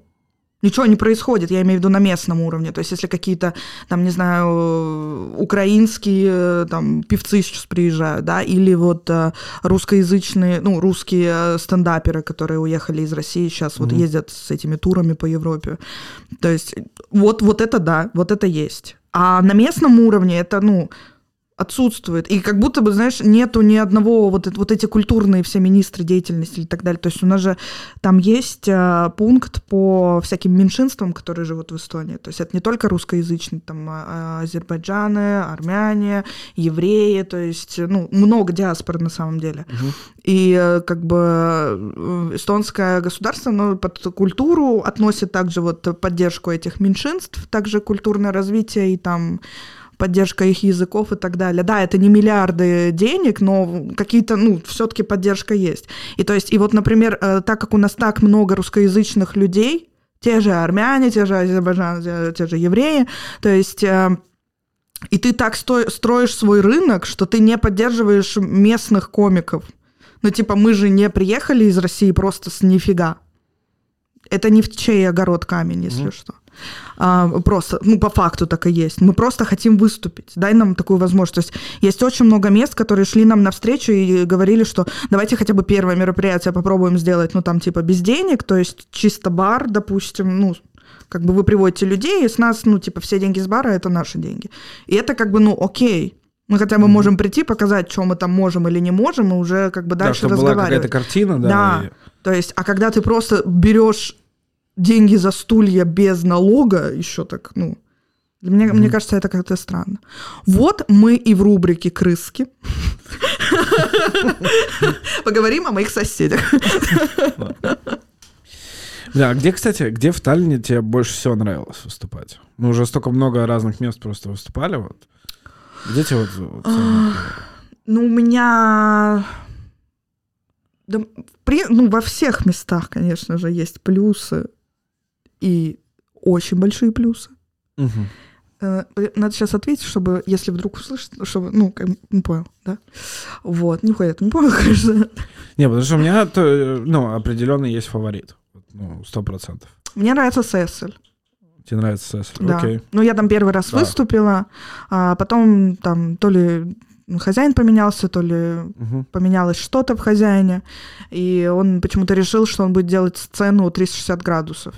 ничего не происходит, я имею в виду на местном уровне, то есть если какие-то, там, не знаю, украинские э, там певцы сейчас приезжают, да, или вот э, русскоязычные, ну, русские стендаперы, которые уехали из России, сейчас вот Мгм. ездят с этими турами по Европе, то есть вот, вот это да, вот это есть. А на местном уровне это, ну, отсутствует. И как будто бы, знаешь, нету ни одного вот, вот эти культурные все министры деятельности и так далее. То есть у нас же там есть э, пункт по всяким меньшинствам, которые живут в Эстонии. То есть это не только русскоязычные, там а, азербайджаны, армяне, евреи, то есть, ну, много диаспор на самом деле. Мгм. И э, как бы э, эстонское государство ну, под культуру относит также вот поддержку этих меньшинств, также культурное развитие и там поддержка их языков и так далее. Да, это не миллиарды денег, но какие-то, ну, все-таки поддержка есть. И то есть, и вот, например, э, так как у нас так много русскоязычных людей, те же армяне, те же азербайджанцы, те- же евреи, то есть э, и ты так сто- строишь свой рынок, что ты не поддерживаешь местных комиков. Ну, типа, мы же не приехали из России просто с нифига. Это не в чей огород камень, если Мгм. что. А, просто, ну, по факту так и есть. Мы просто хотим выступить. Дай нам такую возможность. То есть есть очень много мест, которые шли нам навстречу и говорили, что давайте хотя бы первое мероприятие попробуем сделать, ну, там, типа, без денег, то есть чисто бар, допустим, ну, как бы вы приводите людей, и с нас, ну, типа, все деньги с бара — это наши деньги. И это как бы, ну, окей. Мы хотя бы можем прийти, показать, что мы там можем или не можем, и уже как бы Да, дальше чтобы была разговаривать. какая-то картина, да. Да. и- То есть, а когда ты просто берешь деньги за стулья без налога, еще так, ну, для меня, мне кажется, это как-то странно. Вот мы и в рубрике «Крыски» поговорим о моих соседях. Да, а где, кстати, где в Таллине тебе больше всего нравилось выступать? Мы уже столько много разных мест просто выступали, вот. Где тебе вот... вот Ну, у меня... Да, при- ну, во всех местах, конечно же, есть плюсы и очень большие плюсы. Э, Надо сейчас ответить, чтобы, если вдруг услышит, чтобы, ну, как, не понял, да? Вот, нихуя это не понял, конечно. Не, потому что у меня, то, э, ну, определенно есть фаворит. Ну, сто процентов. Мне нравится Сессель, Тебе нравится Сесиль? да. Окей. Ну, я там первый раз Да. выступила, а потом там то ли хозяин поменялся, то ли Мгм. поменялось что-то в хозяине, и он почему-то решил, что он будет делать сцену 360 градусов.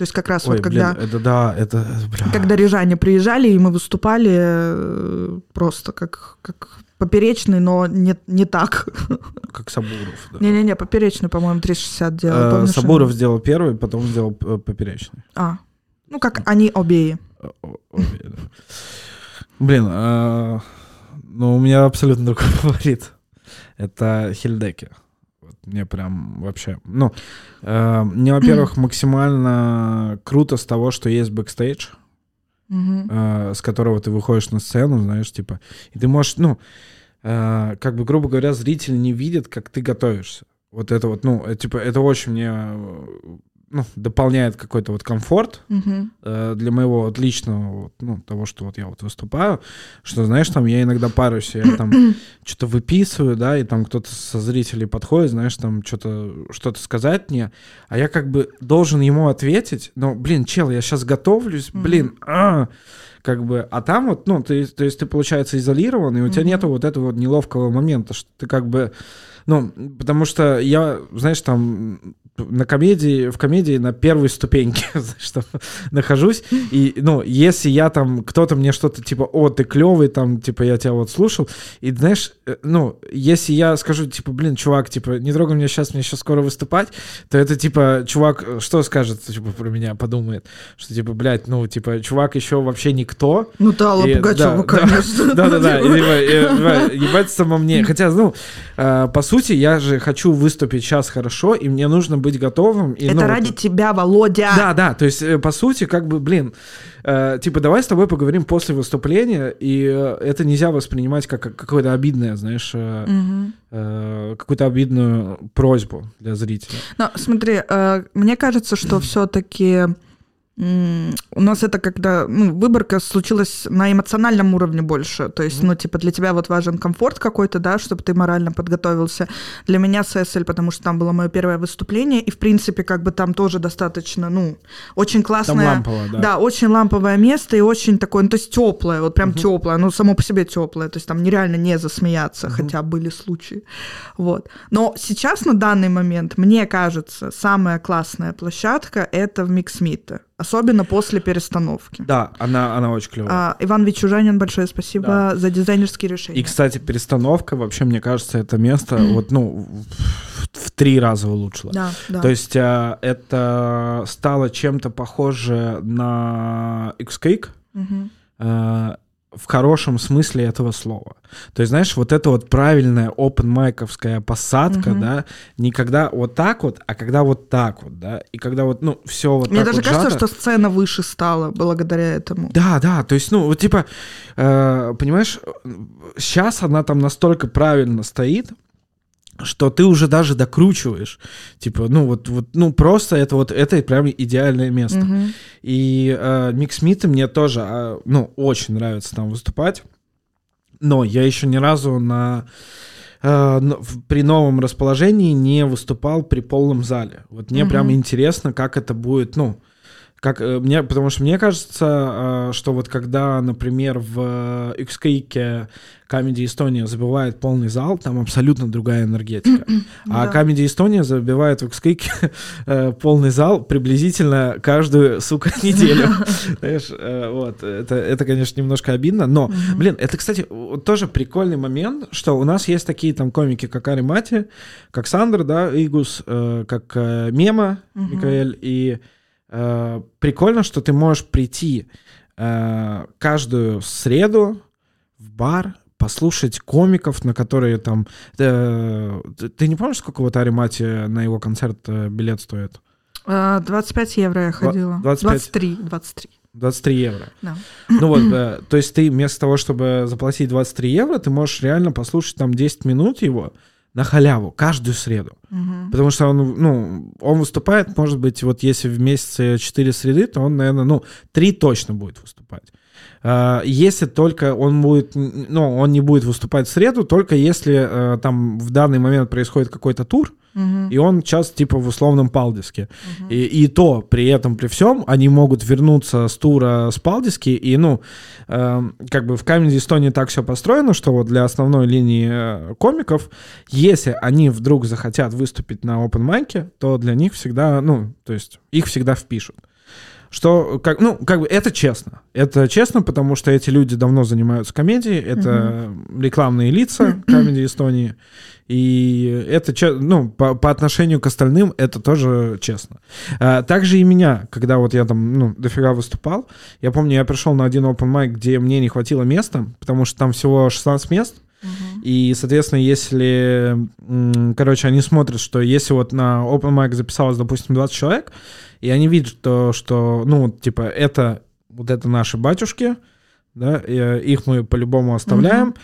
То есть как раз Ой, вот когда... блин, это да, это, бля. Когда рижане приезжали, и мы выступали э, просто как, как поперечный, но не, не так. Как Сабуров. да. Не-не-не, поперечный, по-моему, 360 делал. Э, помнишь, Сабуров он? сделал первый, потом сделал э, поперечный. А, ну как они обеи. О- о- обе, да. Блин, э, ну у меня абсолютно другой фаворит. Это Хильдеки. Мне прям вообще... Ну, э, мне, во-первых, максимально круто с того, что есть бэкстейдж. Э, с которого ты выходишь на сцену, знаешь, типа, и ты можешь, ну, э, как бы, грубо говоря, зритель не видит, как ты готовишься. Вот это вот, ну, э, типа, это очень мне, э, ну, дополняет какой-то вот комфорт Мгм. э, для моего вот личного, вот, ну, того, что вот я вот выступаю, что, знаешь, там я иногда парюсь, я там что-то выписываю, да, и там кто-то со зрителей подходит, знаешь, там что-то что-то сказать мне, а я как бы должен ему ответить, но, блин, чел, я сейчас готовлюсь, блин, а, как бы, а там вот, ну, ты, то есть ты, получается, изолирован, и у тебя Мгм. нету вот этого вот неловкого момента, что ты как бы, ну, потому что я, знаешь, там на комедии, в комедии на первой ступеньке, там, нахожусь, и, ну, если я там, кто-то мне что-то типа, о, ты клевый, там, типа, я тебя вот слушал, и, знаешь, э, ну, если я скажу, типа, блин, чувак, типа, не трогай меня сейчас, мне сейчас скоро выступать, то это, типа, чувак, э, что скажет, типа, про меня, подумает, что, типа, блядь, ну, типа, чувак еще вообще никто, Ну да, Алла Пугачева, да, да. конечно. да-да-да, типа, э, ебать само мне. Хотя, ну, э, по сути, я же хочу выступить сейчас хорошо, и мне нужно быть готовым. и, ну, Это вот- ради тебя, Володя. Да, да, то есть, э, по сути, как бы, блин, э, типа, давай с тобой поговорим после выступления, и э, это нельзя воспринимать как как какое-то обидное, знаешь, э, Мгм. э, какую-то обидную просьбу для зрителя. Но смотри, э, мне кажется, что все-таки у нас это когда ну, выборка случилась на эмоциональном уровне больше. То есть, ну, типа, для тебя вот важен комфорт какой-то, да, чтобы ты морально подготовился. Для меня ССЛ, потому что там было мое первое выступление, и, в принципе, как бы там тоже достаточно, ну, очень классное... Там лампово, да. Да, очень ламповое место и очень такое, ну, то есть теплое, вот прям теплое, ну, само по себе теплое, то есть там нереально не засмеяться, хотя были случаи. Вот. Но сейчас, на данный момент, мне кажется, самая классная площадка — это в Миксмите, особенно после перестановки. Да, она, она очень клевая. А, Иван Вичужанин, большое спасибо Да. за дизайнерские решения. И, кстати, перестановка, вообще, мне кажется, это место вот, ну, в, в три раза улучшило. Да, да. То есть а, это стало чем-то похоже на X-Cake Мгм. а, в хорошем смысле этого слова. То есть, знаешь, вот это вот правильная open посадка, Мгм. да, не когда вот так вот, а когда вот так вот, да, и когда вот, ну, все вот Мне так даже вот кажется, сжато. что сцена выше стала благодаря этому. Да, да, то есть, ну, вот типа, э, понимаешь, сейчас она там настолько правильно стоит, что ты уже даже докручиваешь. Типа, ну, вот, вот ну, просто это вот, это прям идеальное место. Мгм. И э, Мик Смиты мне тоже, а, ну, очень нравится там выступать. Но я еще ни разу на э, при новом расположении не выступал при полном зале. Вот мне Мгм. прям интересно, как это будет, ну, как э, мне, потому что мне кажется, э, что вот когда, например, в XK Comedy Эстония забивает полный зал, там абсолютно другая энергетика. А Да. Comedy Эстония забивает в XK э, полный зал приблизительно каждую, сука, неделю. Знаешь, э, вот, это, это, конечно, немножко обидно, но, блин, это, кстати, тоже прикольный момент, что у нас есть такие там комики, как Ари Мати, как Сандр, да, Игус, э, как э, Мема. Микаэль, и э, прикольно, что ты можешь прийти э, каждую среду в бар, послушать комиков, на которые там... э, ты- не помнишь, сколько вот Ари Мати на его концерт билет стоит? А, 25 евро я ходила. 25. 23, 23. 23 евро. Да. Ну вот, то есть ты вместо того, чтобы заплатить 23 евро, ты можешь реально послушать там 10 минут его на халяву каждую среду. Мгм. Потому что он, ну, он выступает, может быть, вот если в месяце 4 среды, то он, наверное, ну, 3 точно будет выступать. А, Если только он будет, ну, он не будет выступать в среду, только если э, там в данный момент происходит какой-то тур, Мгм. и он сейчас типа в условном Палдиске. Мгм. И, и то, при этом, при всем, они могут вернуться с тура с Палдиски, и, ну, эм, как бы в Comedy Estonia так все построено, что вот для основной линии э, комиков, если они вдруг захотят выступить на open mic, то для них всегда, ну, то есть их всегда впишут. Что, как, ну, как бы это честно. Это честно, потому что эти люди давно занимаются комедией, это рекламные лица комедии Эстонии. И это, ну, по, по отношению к остальным, это тоже честно. А, также и меня, когда вот я там, ну, дофига выступал, я помню, я пришел на один open mic, где мне не хватило места, потому что там всего 16 мест, и, соответственно, если, короче, они смотрят, что если вот на open mic записалось, допустим, 20 человек, и они видят, то, что, ну, типа, это вот это наши батюшки, да, э, их мы по-любому оставляем,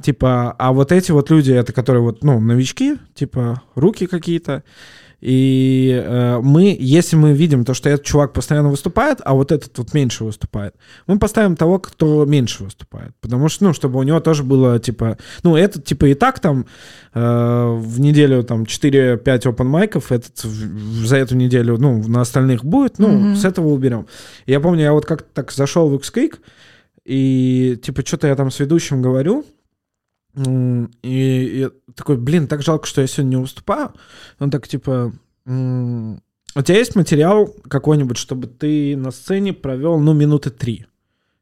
типа, а вот эти вот люди, это которые вот, ну, новички, типа, руки какие-то, и э, мы, если мы видим то, что этот чувак постоянно выступает, а вот этот вот меньше выступает, мы поставим того, кто меньше выступает. Потому что, ну, чтобы у него тоже было, типа, ну, этот, типа, и так там э, в неделю там 4-5 open майков, этот в- за эту неделю, ну, на остальных будет, ну, Мгм. с этого уберем. Я помню, я вот как-то так зашел в X-Creek, и, типа, что-то я там с ведущим говорю, И я такой, блин, так жалко, что я сегодня не выступаю. Он так, типа, у тебя есть материал какой-нибудь, чтобы ты на сцене провел, ну, минуты три?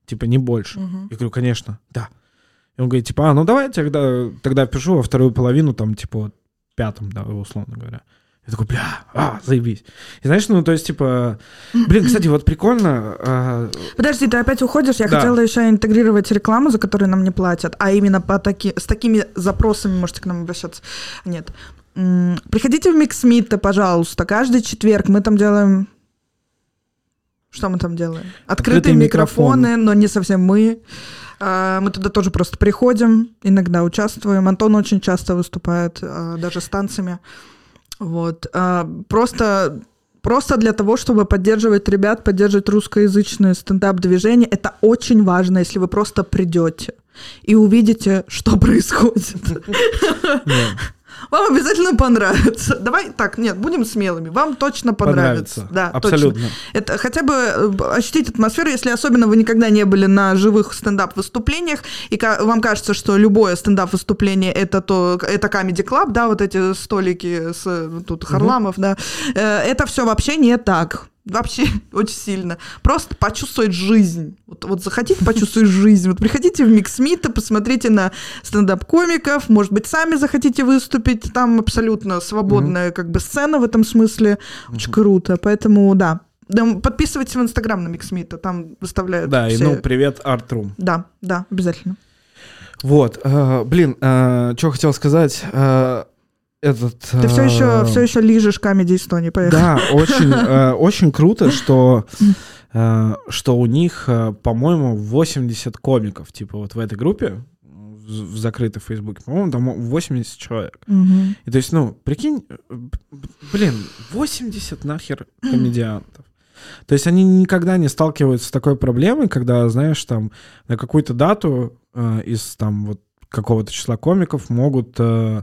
Типа, не больше. Мгм. Я говорю, конечно, да. И он говорит, типа, а, ну давай я тогда, тогда пишу во вторую половину, там, типа, пятом, да, условно говоря. Я такой, бля, а, заебись. И знаешь, ну, то есть, типа, блин, кстати, вот прикольно, а, Подожди, ты опять уходишь. Я Да. хотела еще интегрировать рекламу, за которую нам не платят, а именно по таки, с такими запросами можете к нам обращаться. Нет. Приходите в Миксмита, пожалуйста, каждый четверг. Мы там делаем... Что мы там делаем? Открытые, Открытые микрофоны, но не совсем мы. А, Мы туда тоже просто приходим, иногда участвуем. Антон очень часто выступает, а, даже с танцами. Вот. А, Просто просто для того, чтобы поддерживать ребят, поддерживать русскоязычное стендап-движение, это очень важно, если вы просто придете и увидите, что происходит. Вам обязательно понравится. Давай так, нет, будем смелыми. Вам точно понравится. понравится. Да, Абсолютно. точно. Это хотя бы э, ощутить атмосферу, если особенно вы никогда не были на живых стендап-выступлениях, и вам кажется, что любое стендап-выступление это то, это Comedy Club, да, вот эти столики с э, тут Харламов, да, Э, это все вообще не так. Вообще очень сильно. Просто почувствовать жизнь. Вот, вот захотите почувствовать жизнь. Вот приходите в Миксмита, посмотрите на стендап-комиков, может быть, сами захотите выступить. Там абсолютно свободная как бы сцена в этом смысле. Очень круто. Поэтому, да. Подписывайтесь в Инстаграм на Миксмита, там выставляют Да, и все- ну, привет, Артрум. Да, да, обязательно. Вот, э, блин, что хотел сказать. э, этот... Ты все еще, э, все еще лижешь комедии Эстонии, поехали. Да, очень, э, очень круто, что, э, что у них, по-моему, 80 комиков, типа вот в этой группе, в закрытой в Фейсбуке, по-моему, там 80 человек. Мгм. И то есть, ну, прикинь, блин, 80 нахер комедиантов. То есть они никогда не сталкиваются с такой проблемой, когда, знаешь, там на какую-то дату э, из там вот какого-то числа комиков могут э,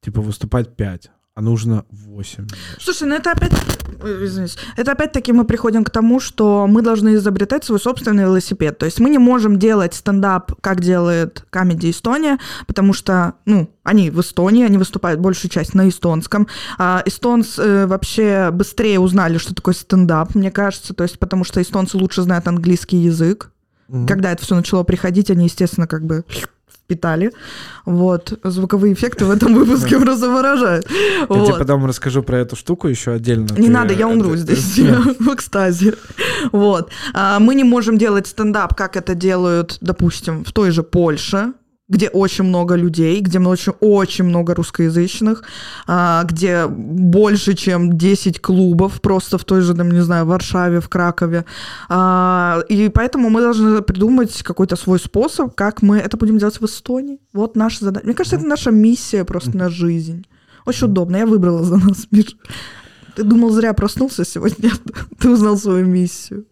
типа выступать 5, а нужно 8. Слушай, ну это опять, ой, извините, это опять-таки мы приходим к тому, что мы должны изобретать свой собственный велосипед. То есть мы не можем делать стендап, как делает Comedy Эстония, потому что, ну, они в Эстонии, они выступают большую часть на эстонском. А эстонцы э, вообще быстрее узнали, что такое стендап, мне кажется, то есть потому что эстонцы лучше знают английский язык. Когда это все начало приходить, они, естественно, как бы впитали. Вот. Звуковые эффекты в этом выпуске просто выражают. Я Вот. тебе потом расскажу про эту штуку еще отдельно. Не Ты- надо, я умру это- здесь в экстазе. Вот. А, Мы не можем делать стендап, как это делают, допустим, в той же Польше, где очень много людей, где очень, очень много русскоязычных, а, где больше, чем 10 клубов, просто в той же, там, не знаю, Варшаве, в Кракове. А, И поэтому мы должны придумать какой-то свой способ, как мы это будем делать в Эстонии. Вот наша задача. Мне кажется, это наша миссия просто на жизнь. Очень удобно. Я выбрала за нас, Миш. Ты думал, зря проснулся сегодня? Ты узнал свою миссию.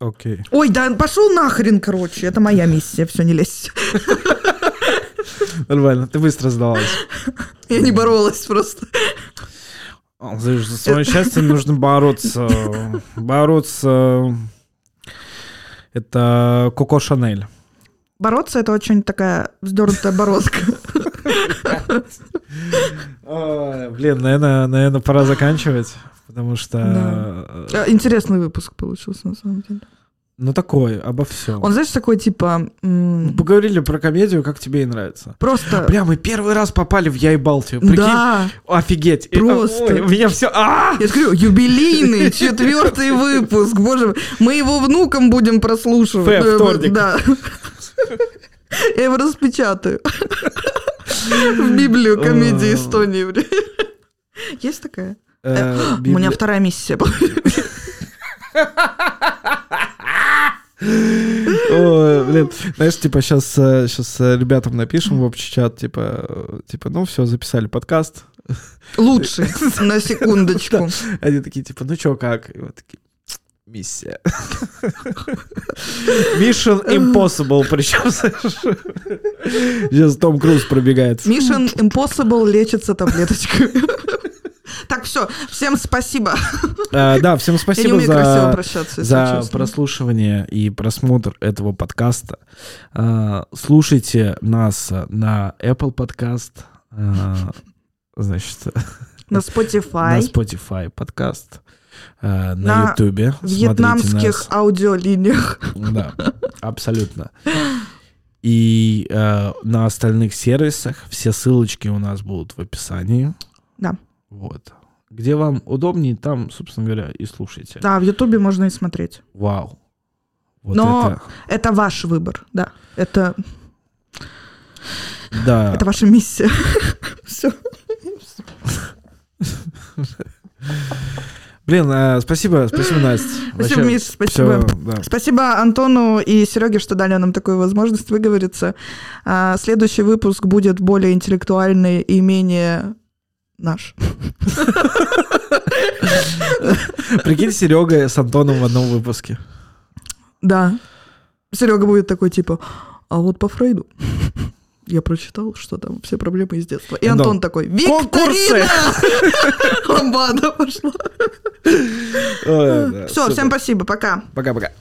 Окей. Ой, да пошел нахрен, короче. Это моя миссия, все, не лезь. Нормально, ты быстро сдалась. Я не боролась просто. За свое счастье нужно бороться. Бороться. Это Коко Шанель. Бороться это очень такая вздернутая бородка. Ой, Блин, наверное, наверное, пора заканчивать. Потому что, Да. э, Э, Интересный выпуск получился, на самом деле. ну, такой, обо всем. Он, знаешь, такой, типа, м, Поговорили про комедию, как тебе и нравится. просто... Бля, мы первый раз попали в Я и Балтию. Прикинь, Да, офигеть. И, Просто. ой, у меня все... А! я говорю, юбилейный четвертый выпуск, боже мой. Мы его внукам будем прослушивать. Фэ, Э, вторник. Да. Я его распечатаю. В Библию комедии. Эстонии. Есть такая? Э, У меня вторая миссия была. Ой, блин, знаешь, типа сейчас, сейчас ребятам напишем в общий чат, типа, э, типа, ну все, записали подкаст. Лучший, на секундочку. Они такие, типа, ну чё, как? И вот такие, миссия. Mission Impossible, причем, Сейчас Том Круз пробегает. Mission Impossible лечится таблеточкой. Так, все, всем спасибо. А, Да, всем спасибо за прослушивание и просмотр этого подкаста. А, Слушайте нас на Apple Podcast, а, значит, На на Spotify, Spotify подкаст, На на. Смотрите вьетнамских нас. аудиолиниях. Да, абсолютно. И э, на остальных сервисах все ссылочки у нас будут в описании. Да. Вот. Где вам удобнее, там, собственно говоря, и слушайте. Да, в Ютубе можно и смотреть. Вау. Вот Но это, это ваш выбор, да. Это, да. это ваша миссия. Все. Блин, э, спасибо, спасибо, Настя. Спасибо, Миш, спасибо. да. Спасибо Антону и Сереге, что дали нам такую возможность выговориться. А, Следующий выпуск будет более интеллектуальный и менее наш. Прикинь, Серега с Антоном в одном выпуске. Да. Серега будет такой типа, а вот по Фрейду я прочитал, что там все проблемы из детства. И Антон, Антон такой, конкурсы!» Викторина! Ламбада пошла. Все, всем спасибо, пока. Пока-пока.